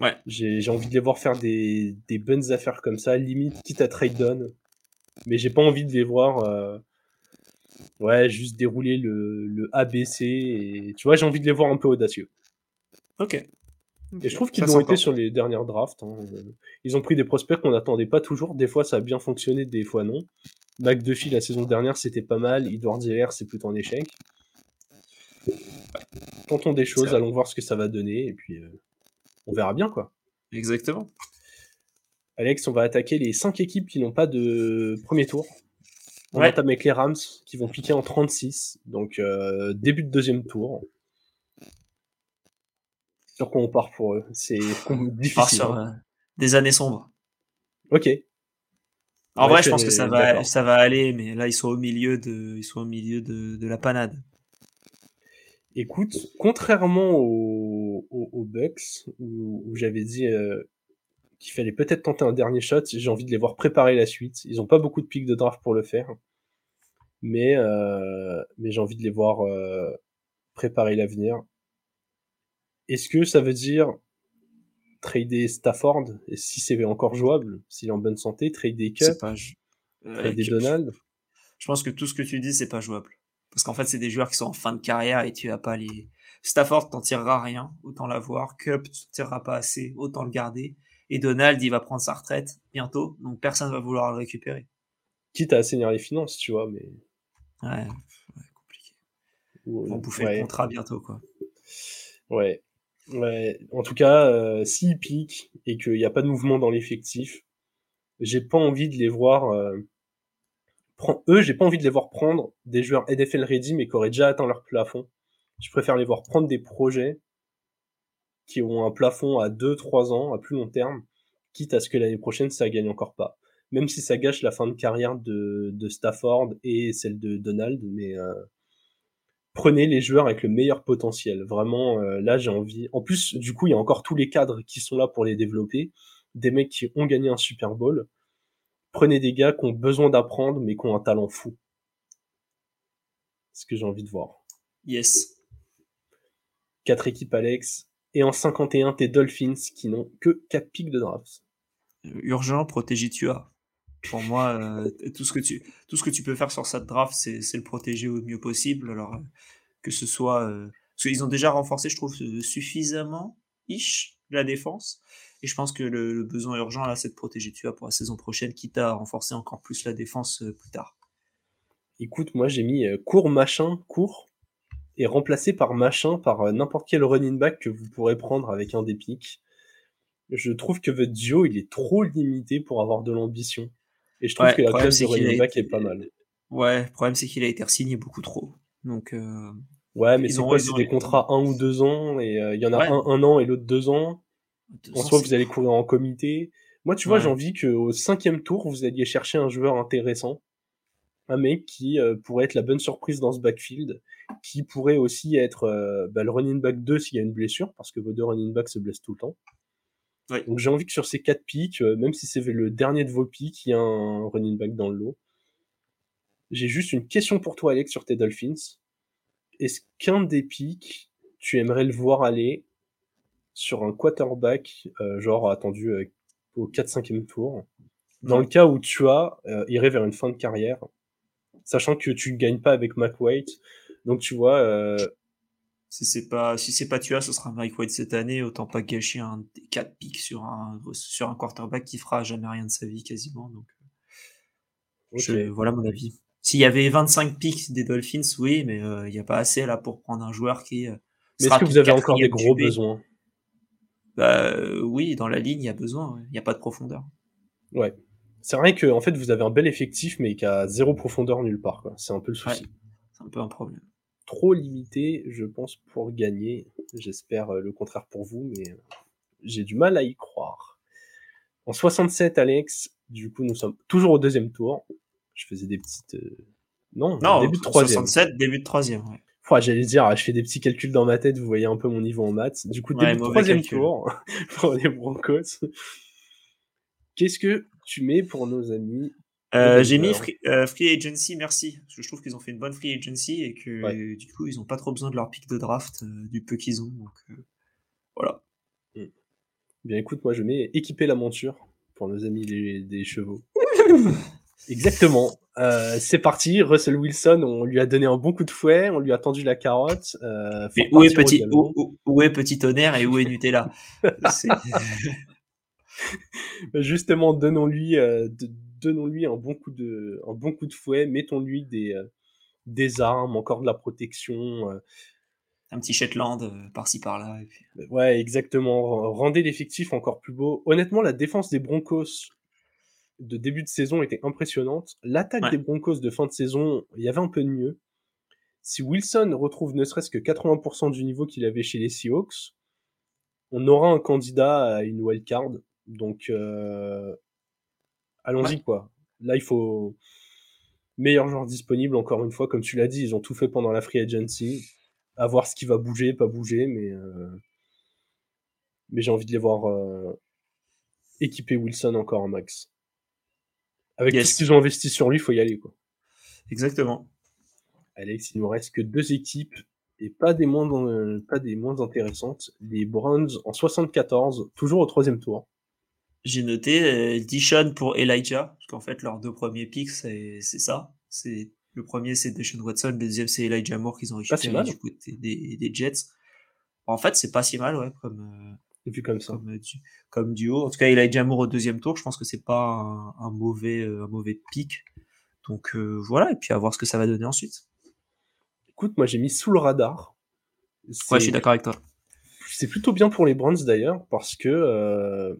Ouais. J'ai envie de les voir faire des, des bonnes affaires comme ça, limite quitte à trade down. Mais j'ai pas envie de les voir euh, Ouais, juste dérouler le, le ABC. Et tu vois, j'ai envie de les voir un peu audacieux. Ok. Et je trouve qu'ils l'ont été sur les dernières drafts. Hein. Ils ont pris des prospects qu'on n'attendait pas toujours. Des fois, ça a bien fonctionné, des fois non. McDuffie, la saison dernière, c'était pas mal. Edward Zeller, c'est plutôt un échec. Tentons des choses, allons voir ce que ça va donner. Et puis, euh, on verra bien, quoi. Exactement. Alex, on va attaquer les 5 équipes qui n'ont pas de premier tour. On ouais. avec les Rams qui vont piquer en 36, donc euh, début de deuxième tour. Sur quoi on part pour eux C'est difficile. sur hein. euh, des années sombres. Ok. En vrai, je pense que ça va, ça va aller, mais là, ils sont au milieu de, ils sont au milieu de, de la panade. Écoute, contrairement aux, aux, Bucks, où, où j'avais dit euh, qu'il fallait peut-être tenter un dernier shot. J'ai envie de les voir préparer la suite. Ils ont pas beaucoup de pics de draft pour le faire, mais euh, mais j'ai envie de les voir euh, préparer l'avenir. Est-ce que ça veut dire trader Stafford, et si c'est encore jouable, s'il est en bonne santé, trader Cup, pas... trader Donald? Je pense que tout ce que tu dis, c'est pas jouable. Parce qu'en fait, c'est des joueurs qui sont en fin de carrière et tu vas pas les. Stafford, t'en tireras rien, autant l'avoir. Cup, tu tireras pas assez, autant le garder. Et Donald, il va prendre sa retraite bientôt, donc personne va vouloir le récupérer. Quitte à assainir les finances, tu vois, mais. Ouais, compliqué. On va bouffer le contrat bientôt, quoi. Ouais. Ouais. En tout cas, euh, s'il pique et qu'il n'y a pas de mouvement dans l'effectif, j'ai pas envie de les voir. Euh, eux, j'ai pas envie de les voir prendre des joueurs NFL ready mais qui auraient déjà atteint leur plafond. Je préfère les voir prendre des projets qui ont un plafond à 2-3 ans, à plus long terme, quitte à ce que l'année prochaine ça gagne encore pas. Même si ça gâche la fin de carrière de, Stafford et celle de Donald, mais euh, prenez les joueurs avec le meilleur potentiel. Vraiment, euh, là j'ai envie. En plus, du coup, il y a encore tous les cadres qui sont là pour les développer, des mecs qui ont gagné un Super Bowl. Prenez des gars qui ont besoin d'apprendre, mais qui ont un talent fou. C'est ce que j'ai envie de voir. Yes. Quatre équipes, Alex. Et en 51, tes Dolphins qui n'ont que 4 pics de draft. Urgent, protéger Tua. Pour moi, euh, tout, ce que tu, tout ce que tu peux faire sur cette draft, c'est le protéger au mieux possible. Alors, euh, que ce soit. Euh, parce qu'ils ont déjà renforcé, je trouve, suffisamment ish la défense. Et je pense que le, besoin urgent, là, c'est de protéger Tua pour la saison prochaine, quitte à renforcer encore plus la défense plus tard. Écoute, moi, j'ai mis court machin, court et remplacé par machin, par euh, n'importe quel running back que vous pourrez prendre avec un des pics. Je trouve que votre duo, il est trop limité pour avoir de l'ambition. Et je trouve que la classe de running back est pas mal. Ouais, le problème c'est qu'il a été signé beaucoup trop. Donc, euh... Ouais, mais c'est quoi? C'est des contrats un ou deux ans, et euh, il y en a un un an et l'autre deux ans. En soi, vous allez courir en comité. Moi, tu vois, j'ai envie qu'au cinquième tour, vous alliez chercher un joueur intéressant un mec qui euh, pourrait être la bonne surprise dans ce backfield, qui pourrait aussi être euh, bah, le running back 2 s'il y a une blessure, parce que vos deux running backs se blessent tout le temps. Donc j'ai envie que sur ces quatre pics, euh, même si c'est le dernier de vos pics, il y a un running back dans le lot. J'ai juste une question pour toi, Alex, sur tes Dolphins. Est-ce qu'un des pics, tu aimerais le voir aller sur un quarterback, genre attendu au 4-5e tour, dans le cas où tu as irait vers une fin de carrière sachant que tu ne gagnes pas avec Mike White. Donc tu vois. Euh... Si c'est pas si c'est pas Tua, ce sera Mike White cette année. Autant pas gâcher un 4 pics sur un sur un quarterback qui fera jamais rien de sa vie quasiment. Donc voilà mon avis. S'il y avait 25 pics des Dolphins, oui, mais euh, il n'y a pas assez là pour prendre un joueur qui. Euh, mais est-ce que vous avez encore des gros besoins? Bah, euh, oui, dans la ligne, il y a besoin. Il n'y a pas de profondeur. Ouais. C'est vrai que en fait vous avez un bel effectif mais qui a zéro profondeur nulle part. C'est un peu le souci. c'est un peu un problème. Trop limité, je pense, pour gagner. J'espère euh, le contraire pour vous, mais euh, j'ai du mal à y croire. En 67, Alex, du coup nous sommes toujours au deuxième tour. Je faisais des petites... Non, non, début de troisième. 67, début de troisième, ouais. J'allais dire, je fais des petits calculs dans ma tête, vous voyez un peu mon niveau en maths. Du coup, début de troisième tour [laughs] pour les Broncos. Qu'est-ce que tu mets pour nos amis euh, J'ai mis euh, free, Agency, merci. Parce que je trouve qu'ils ont fait une bonne Free Agency et que du coup, ils n'ont pas trop besoin de leur pic de draft euh, du peu qu'ils ont. Donc voilà. Hmm. Bien écoute, moi je mets équiper la monture pour nos amis des chevaux. [laughs] Exactement. c'est parti. Russell Wilson, on lui a donné un bon coup de fouet, on lui a tendu la carotte. Mais où est, petit, où, est petit tonnerre et où est Nutella? [laughs] Bah, justement, donnons-lui, euh, donnons-lui un bon coup de, un bon coup de fouet, mettons-lui des, euh, des armes, encore de la protection. Euh. Un petit Shetland par-ci par-là. Bah, ouais, exactement. Rendez l'effectif encore plus beau. Honnêtement, la défense des Broncos de début de saison était impressionnante. L'attaque des Broncos de fin de saison, il y avait un peu de mieux. Si Wilson retrouve ne serait-ce que 80% du niveau qu'il avait chez les Seahawks, on aura un candidat à une wild card. Donc, euh, allons-y, quoi. Là, il faut meilleur joueur disponible, encore une fois, comme tu l'as dit, ils ont tout fait pendant la free agency. À voir ce qui va bouger, pas bouger, mais, euh, mais j'ai envie de les voir euh, équiper Wilson encore en max. Avec tout ce qu'ils ont investi sur lui, il faut y aller, quoi. Exactement. Alex, il nous reste que deux équipes et pas des moins, pas des moins intéressantes, les Browns en 74, toujours au troisième tour. J'ai noté euh, Dishon pour Elijah, parce qu'en fait, leurs deux premiers picks, c'est ça. C'est Le premier, c'est Deshaun Watson, le deuxième, c'est Elijah Moore qu'ils ont récupéré du côté des, des, Jets. En fait, c'est pas si mal, ouais, comme, euh, vu comme ça. Comme, euh, comme, duo. En tout cas, Elijah Moore au deuxième tour, je pense que c'est pas un, mauvais, un mauvais pick. Donc voilà, et puis à voir ce que ça va donner ensuite. Écoute, moi j'ai mis sous le radar. Ouais, je suis d'accord avec toi. C'est plutôt bien pour les Browns d'ailleurs, parce que euh,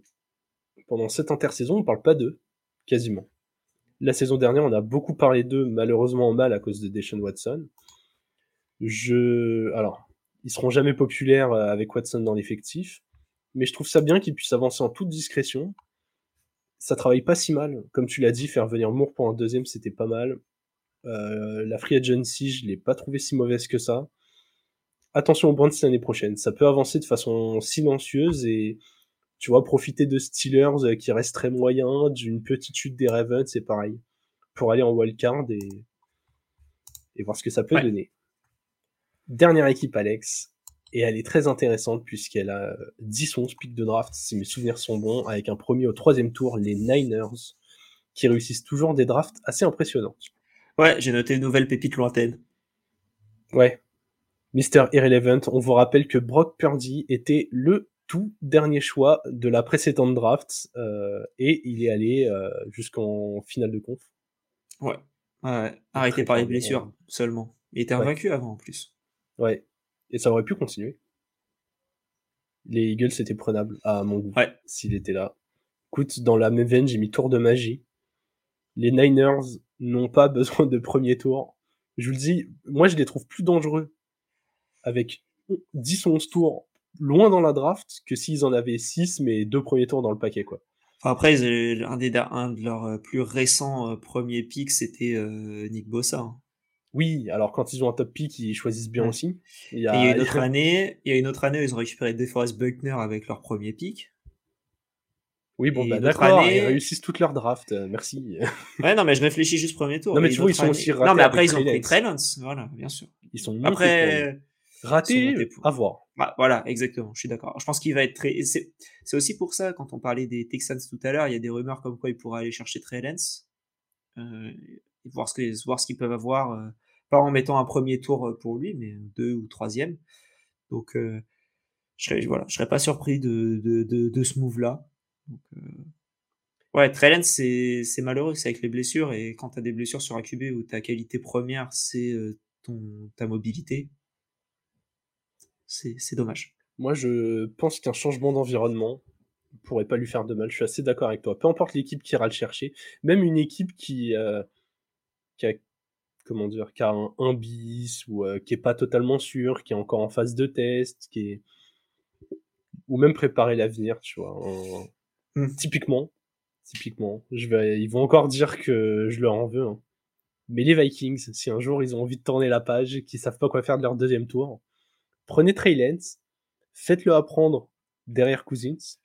pendant cette intersaison, on parle pas d'eux, quasiment. La saison dernière, on a beaucoup parlé d'eux, malheureusement en mal à cause de Deshaun Watson. Je, alors, ils seront jamais populaires euh, avec Watson dans l'effectif, mais je trouve ça bien qu'ils puissent avancer en toute discrétion. Ça travaille pas si mal, comme tu l'as dit, faire venir Moore pour un deuxième, c'était pas mal. Euh, la free agency, je l'ai pas trouvé si mauvaise que ça. Attention aux Browns l'année prochaine. Ça peut avancer de façon silencieuse et tu vois, profiter de Steelers euh, qui reste très moyen, d'une petite chute des Ravens, c'est pareil. Pour aller en wildcard et, et voir ce que ça peut donner. Dernière équipe, Alex. Et elle est très intéressante puisqu'elle a 10 11 pics de draft, si mes souvenirs sont bons, avec un premier au troisième tour, les Niners, qui réussissent toujours des drafts assez impressionnants. Ouais, j'ai noté une nouvelle pépite lointaine. Ouais. Mister Irrelevant, on vous rappelle que Brock Purdy était le tout dernier choix de la précédente draft euh, et il est allé euh, jusqu'en finale de conf. Ouais. ouais. Arrêté par les blessures seulement. Il était invaincu avant en plus. Ouais. Et ça aurait pu continuer. Les Eagles étaient prenables à mon goût ouais. s'il était là. Écoute, dans la même veine, j'ai mis tour de magie. Les Niners n'ont pas [laughs] besoin de premier tour. Je vous le dis, moi je les trouve plus dangereux avec 10 ou 11 tours loin dans la draft que s'ils en avaient 6 mais deux premiers tours dans le paquet quoi. après un, des, un de leurs euh, plus récents euh, premiers picks c'était euh, Nick Bossa. Hein. Oui, alors quand ils ont un top pick, ils choisissent bien aussi. Il y, a... une autre année, il y a une autre année où ils ont récupéré DeForest Buckner avec leur premier pick. Oui, bon, bah, d'accord, ils réussissent toute leur draft, euh, merci. [laughs] ouais, non, mais je réfléchis juste premier tour. Non, mais tu vois, ils sont aussi ratés. Non, mais après, ils ont pris Trey voilà, bien sûr. Ils sont Après, ratés, à voir. Bah, voilà, exactement, je suis d'accord. Je pense qu'il va être très. C'est aussi pour ça, quand on parlait des Texans tout à l'heure, il y a des rumeurs comme quoi il pourrait aller chercher Trey Lance, euh, voir ce qu'ils ce qu'ils peuvent avoir, euh, pas en mettant un premier tour pour lui, mais deux ou troisième. Donc, euh, je serais, voilà, je serais pas surpris de, de, de, ce move-là. Euh... Ouais, Trellens, c'est, malheureux, c'est avec les blessures. Et quand tu as des blessures sur AQB où ta qualité première, c'est euh, ton, ta mobilité, c'est, dommage. Moi, je pense qu'un changement d'environnement pourrait pas lui faire de mal. Je suis assez d'accord avec toi. Peu importe l'équipe qui ira le chercher, même une équipe qui, euh, qui a comment dire, qui a un, un bis ou euh, qui est pas totalement sûr, qui est encore en phase de test, qui est ou même préparer l'avenir, tu vois. Mmh. Typiquement, typiquement, je vais, ils vont encore dire que je leur en veux. Hein. Mais les Vikings, si un jour ils ont envie de tourner la page et qu'ils savent pas quoi faire de leur deuxième tour, prenez Trey Lance, faites-le apprendre derrière Cousins,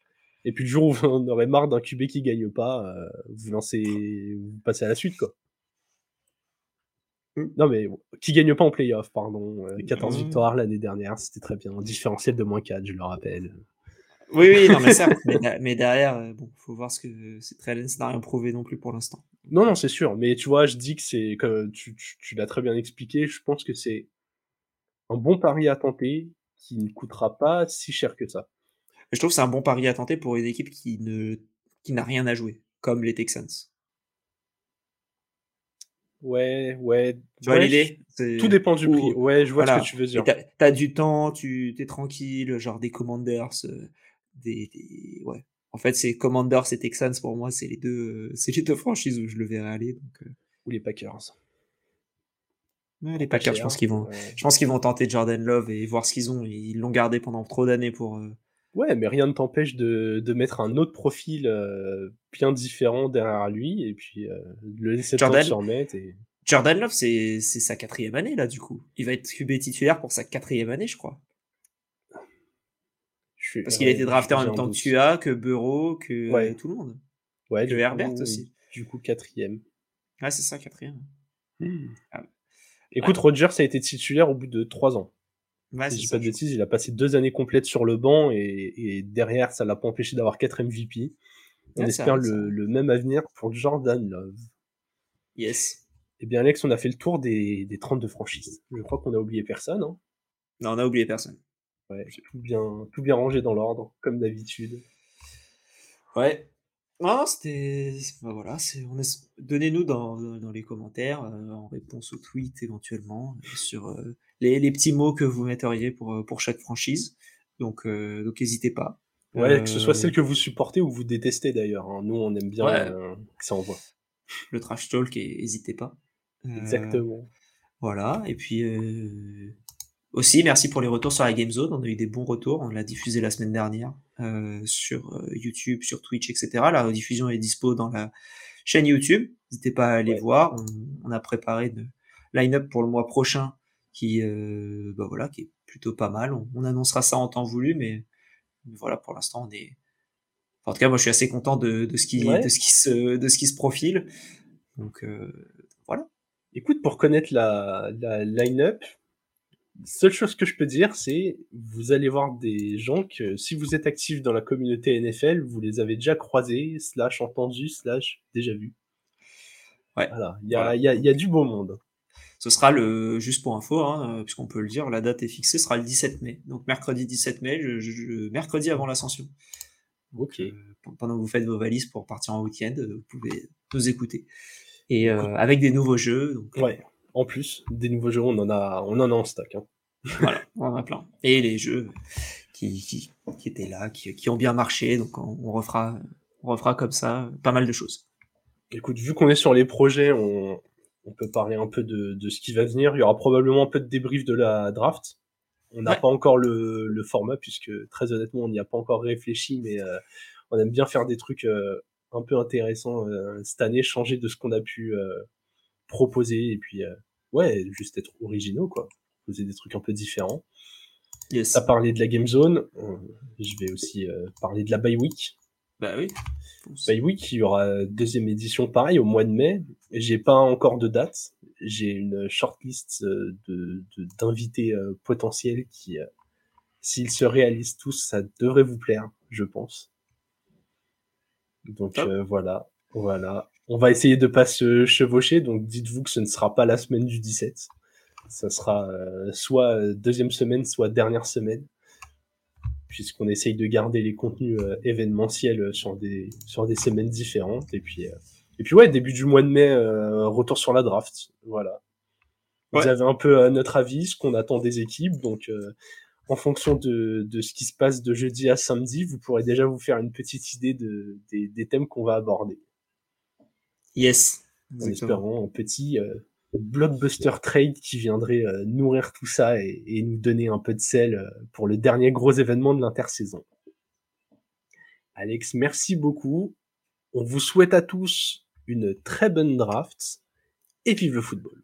et puis le jour où vous en aurez marre d'un QB qui gagne pas, euh, vous lancez, vous passez à la suite quoi. Non mais qui gagne pas en playoff, pardon. 14 euh, mmh. victoires l'année dernière, c'était très bien. Différentiel de moins 4, je le rappelle. Oui, oui, non, mais [laughs] certes. mais, derrière, euh, bon, faut voir ce que c'est très n'a rien prouvé non plus pour l'instant. Non, non, c'est sûr. Mais tu vois, je dis que c'est, comme tu, tu, l'as très bien expliqué, je pense que c'est un bon pari à tenter qui ne coûtera pas si cher que ça. Je trouve que c'est un bon pari à tenter pour une équipe qui ne, qui n'a rien à jouer, comme les Texans. Ouais, ouais. Tu vois l'idée? Tout dépend du prix. Ouais, je vois ce que tu veux dire. T'as as du temps, tu es tranquille, genre des commanders, euh, des, des, ouais. En fait, c'est Commanders et Texans pour moi, c'est les deux, c'est les deux franchises où je le verrai aller. Donc, euh. Ou les Packers. les Packers, je pense qu'ils vont, je pense qu'ils vont tenter Jordan Love et voir ce qu'ils ont. Ils l'ont gardé pendant trop d'années pour. Euh. Ouais, mais rien ne t'empêche de, de, mettre un autre profil euh, bien différent derrière lui et puis le laisser Jordan... se remettre. Et... Jordan Love, c'est sa quatrième année là, du coup. Il va être QB titulaire pour sa quatrième année, je crois. Parce qu'il a été drafté en même temps que Tua, que Bureau, que tout le monde. Ouais, que Herbert aussi. Du coup, quatrième. Ouais, c'est ça, quatrième. Hmm. Ah. Écoute, Rogers a été titulaire au bout de trois ans. Ouais, si je dis pas de bêtises, il a passé deux années complètes sur le banc et, et derrière, ça l'a pas empêché d'avoir 4 MVP. On c'est espère vrai, le, même avenir pour Jordan Love. Yes. Eh bien, Alex, on a fait le tour des, des 32 franchises. Je crois qu'on a oublié personne. Hein. Non, on a oublié personne. Ouais, tout bien, tout bien rangé dans l'ordre, comme d'habitude. Ouais. Non, c'était. bah voilà, c'est. On est... Donnez-nous dans, dans les commentaires, euh, en réponse au tweet éventuellement, euh, sur euh, les, les petits mots que vous metteriez pour, euh, pour chaque franchise. Donc, euh, donc n'hésitez pas. Ouais, que ce soit Euh, celle que vous supportez ou vous détestez d'ailleurs. hein. Nous, on aime bien Ouais. que ça envoie. Le trash talk, et n'hésitez pas. Exactement. Voilà, et puis aussi merci pour les retours sur la Game Zone. On a eu des bons retours, on l'a diffusé la semaine dernière euh, sur euh, YouTube, sur Twitch, etc. La rediffusion est dispo dans la chaîne YouTube. N'hésitez pas à aller Ouais. voir. On, on a préparé une line-up pour le mois prochain qui, euh, bah voilà, qui est plutôt pas mal. On, on annoncera ça en temps voulu, mais, mais voilà, pour l'instant, on est. enfin, en tout cas, moi, je suis assez content de, de ce qui, Ouais. de ce qui se, de ce qui se profile. Donc euh, voilà. Écoute, pour connaître la, la line-up, seule chose que je peux dire, c'est vous allez voir des gens que si vous êtes actif dans la communauté NFL, vous les avez déjà croisés, slash entendus, slash déjà vus. Ouais. Voilà, il y a, Voilà. il y a- il y a du beau monde. Ce sera le, juste pour info, hein, euh, puisqu'on peut le dire, la date est fixée, sera le 17 mai. Donc mercredi 17 mai, je- mercredi avant l'ascension. Ok. Euh, pendant que vous faites vos valises pour partir en week-end, euh, vous pouvez nous écouter. Et euh, avec des nouveaux jeux, donc Ouais. En plus, des nouveaux jeux, on en a, on en a en stock. hein. voilà, on en a plein. Et les jeux qui, qui, qui étaient là, qui, qui ont bien marché, donc on, on refera, on refera comme ça pas mal de choses. Écoute, vu qu'on est sur les projets, on, on peut parler un peu de, de ce qui va venir. Il y aura probablement un peu de débrief de la draft. On n'a Ouais. pas encore le, le format, puisque très honnêtement, on n'y a pas encore réfléchi, mais euh, on aime bien faire des trucs euh, un peu intéressants euh, cette année, changer de ce qu'on a pu euh, proposer, et puis, euh, ouais, juste être originaux, quoi. Poser des trucs un peu différents. Yes. T'as parlé de la Game Zone, je vais aussi euh, parler de la Bye Week. Bah oui. Bye Week, il y aura deuxième édition pareil au mois de mai. J'ai pas encore de date. J'ai une shortlist euh, de de- d'invités euh, potentiels qui, euh, s'ils se réalisent tous, ça devrait vous plaire, je pense. Donc euh, voilà, voilà. On va essayer de pas se chevaucher, donc dites-vous que ce ne sera pas la semaine du 17. Ça sera euh, soit deuxième semaine, soit dernière semaine puisqu'on essaye de garder les contenus euh, événementiels euh, sur des sur des semaines différentes. Et puis euh, et puis ouais début du mois de mai euh, retour sur la draft. Voilà. Ouais. vous avez un peu notre avis ce qu'on attend des équipes. Donc euh, en fonction de, de ce qui se passe de jeudi à samedi vous pourrez déjà vous faire une petite idée de des, des thèmes qu'on va aborder. Yes. en espérant un petit euh, blockbuster trade qui viendrait euh, nourrir tout ça et, nous donner un peu de sel euh, pour le dernier gros événement de l'intersaison. Alex, merci beaucoup. On vous souhaite à tous une très bonne draft et vive le football.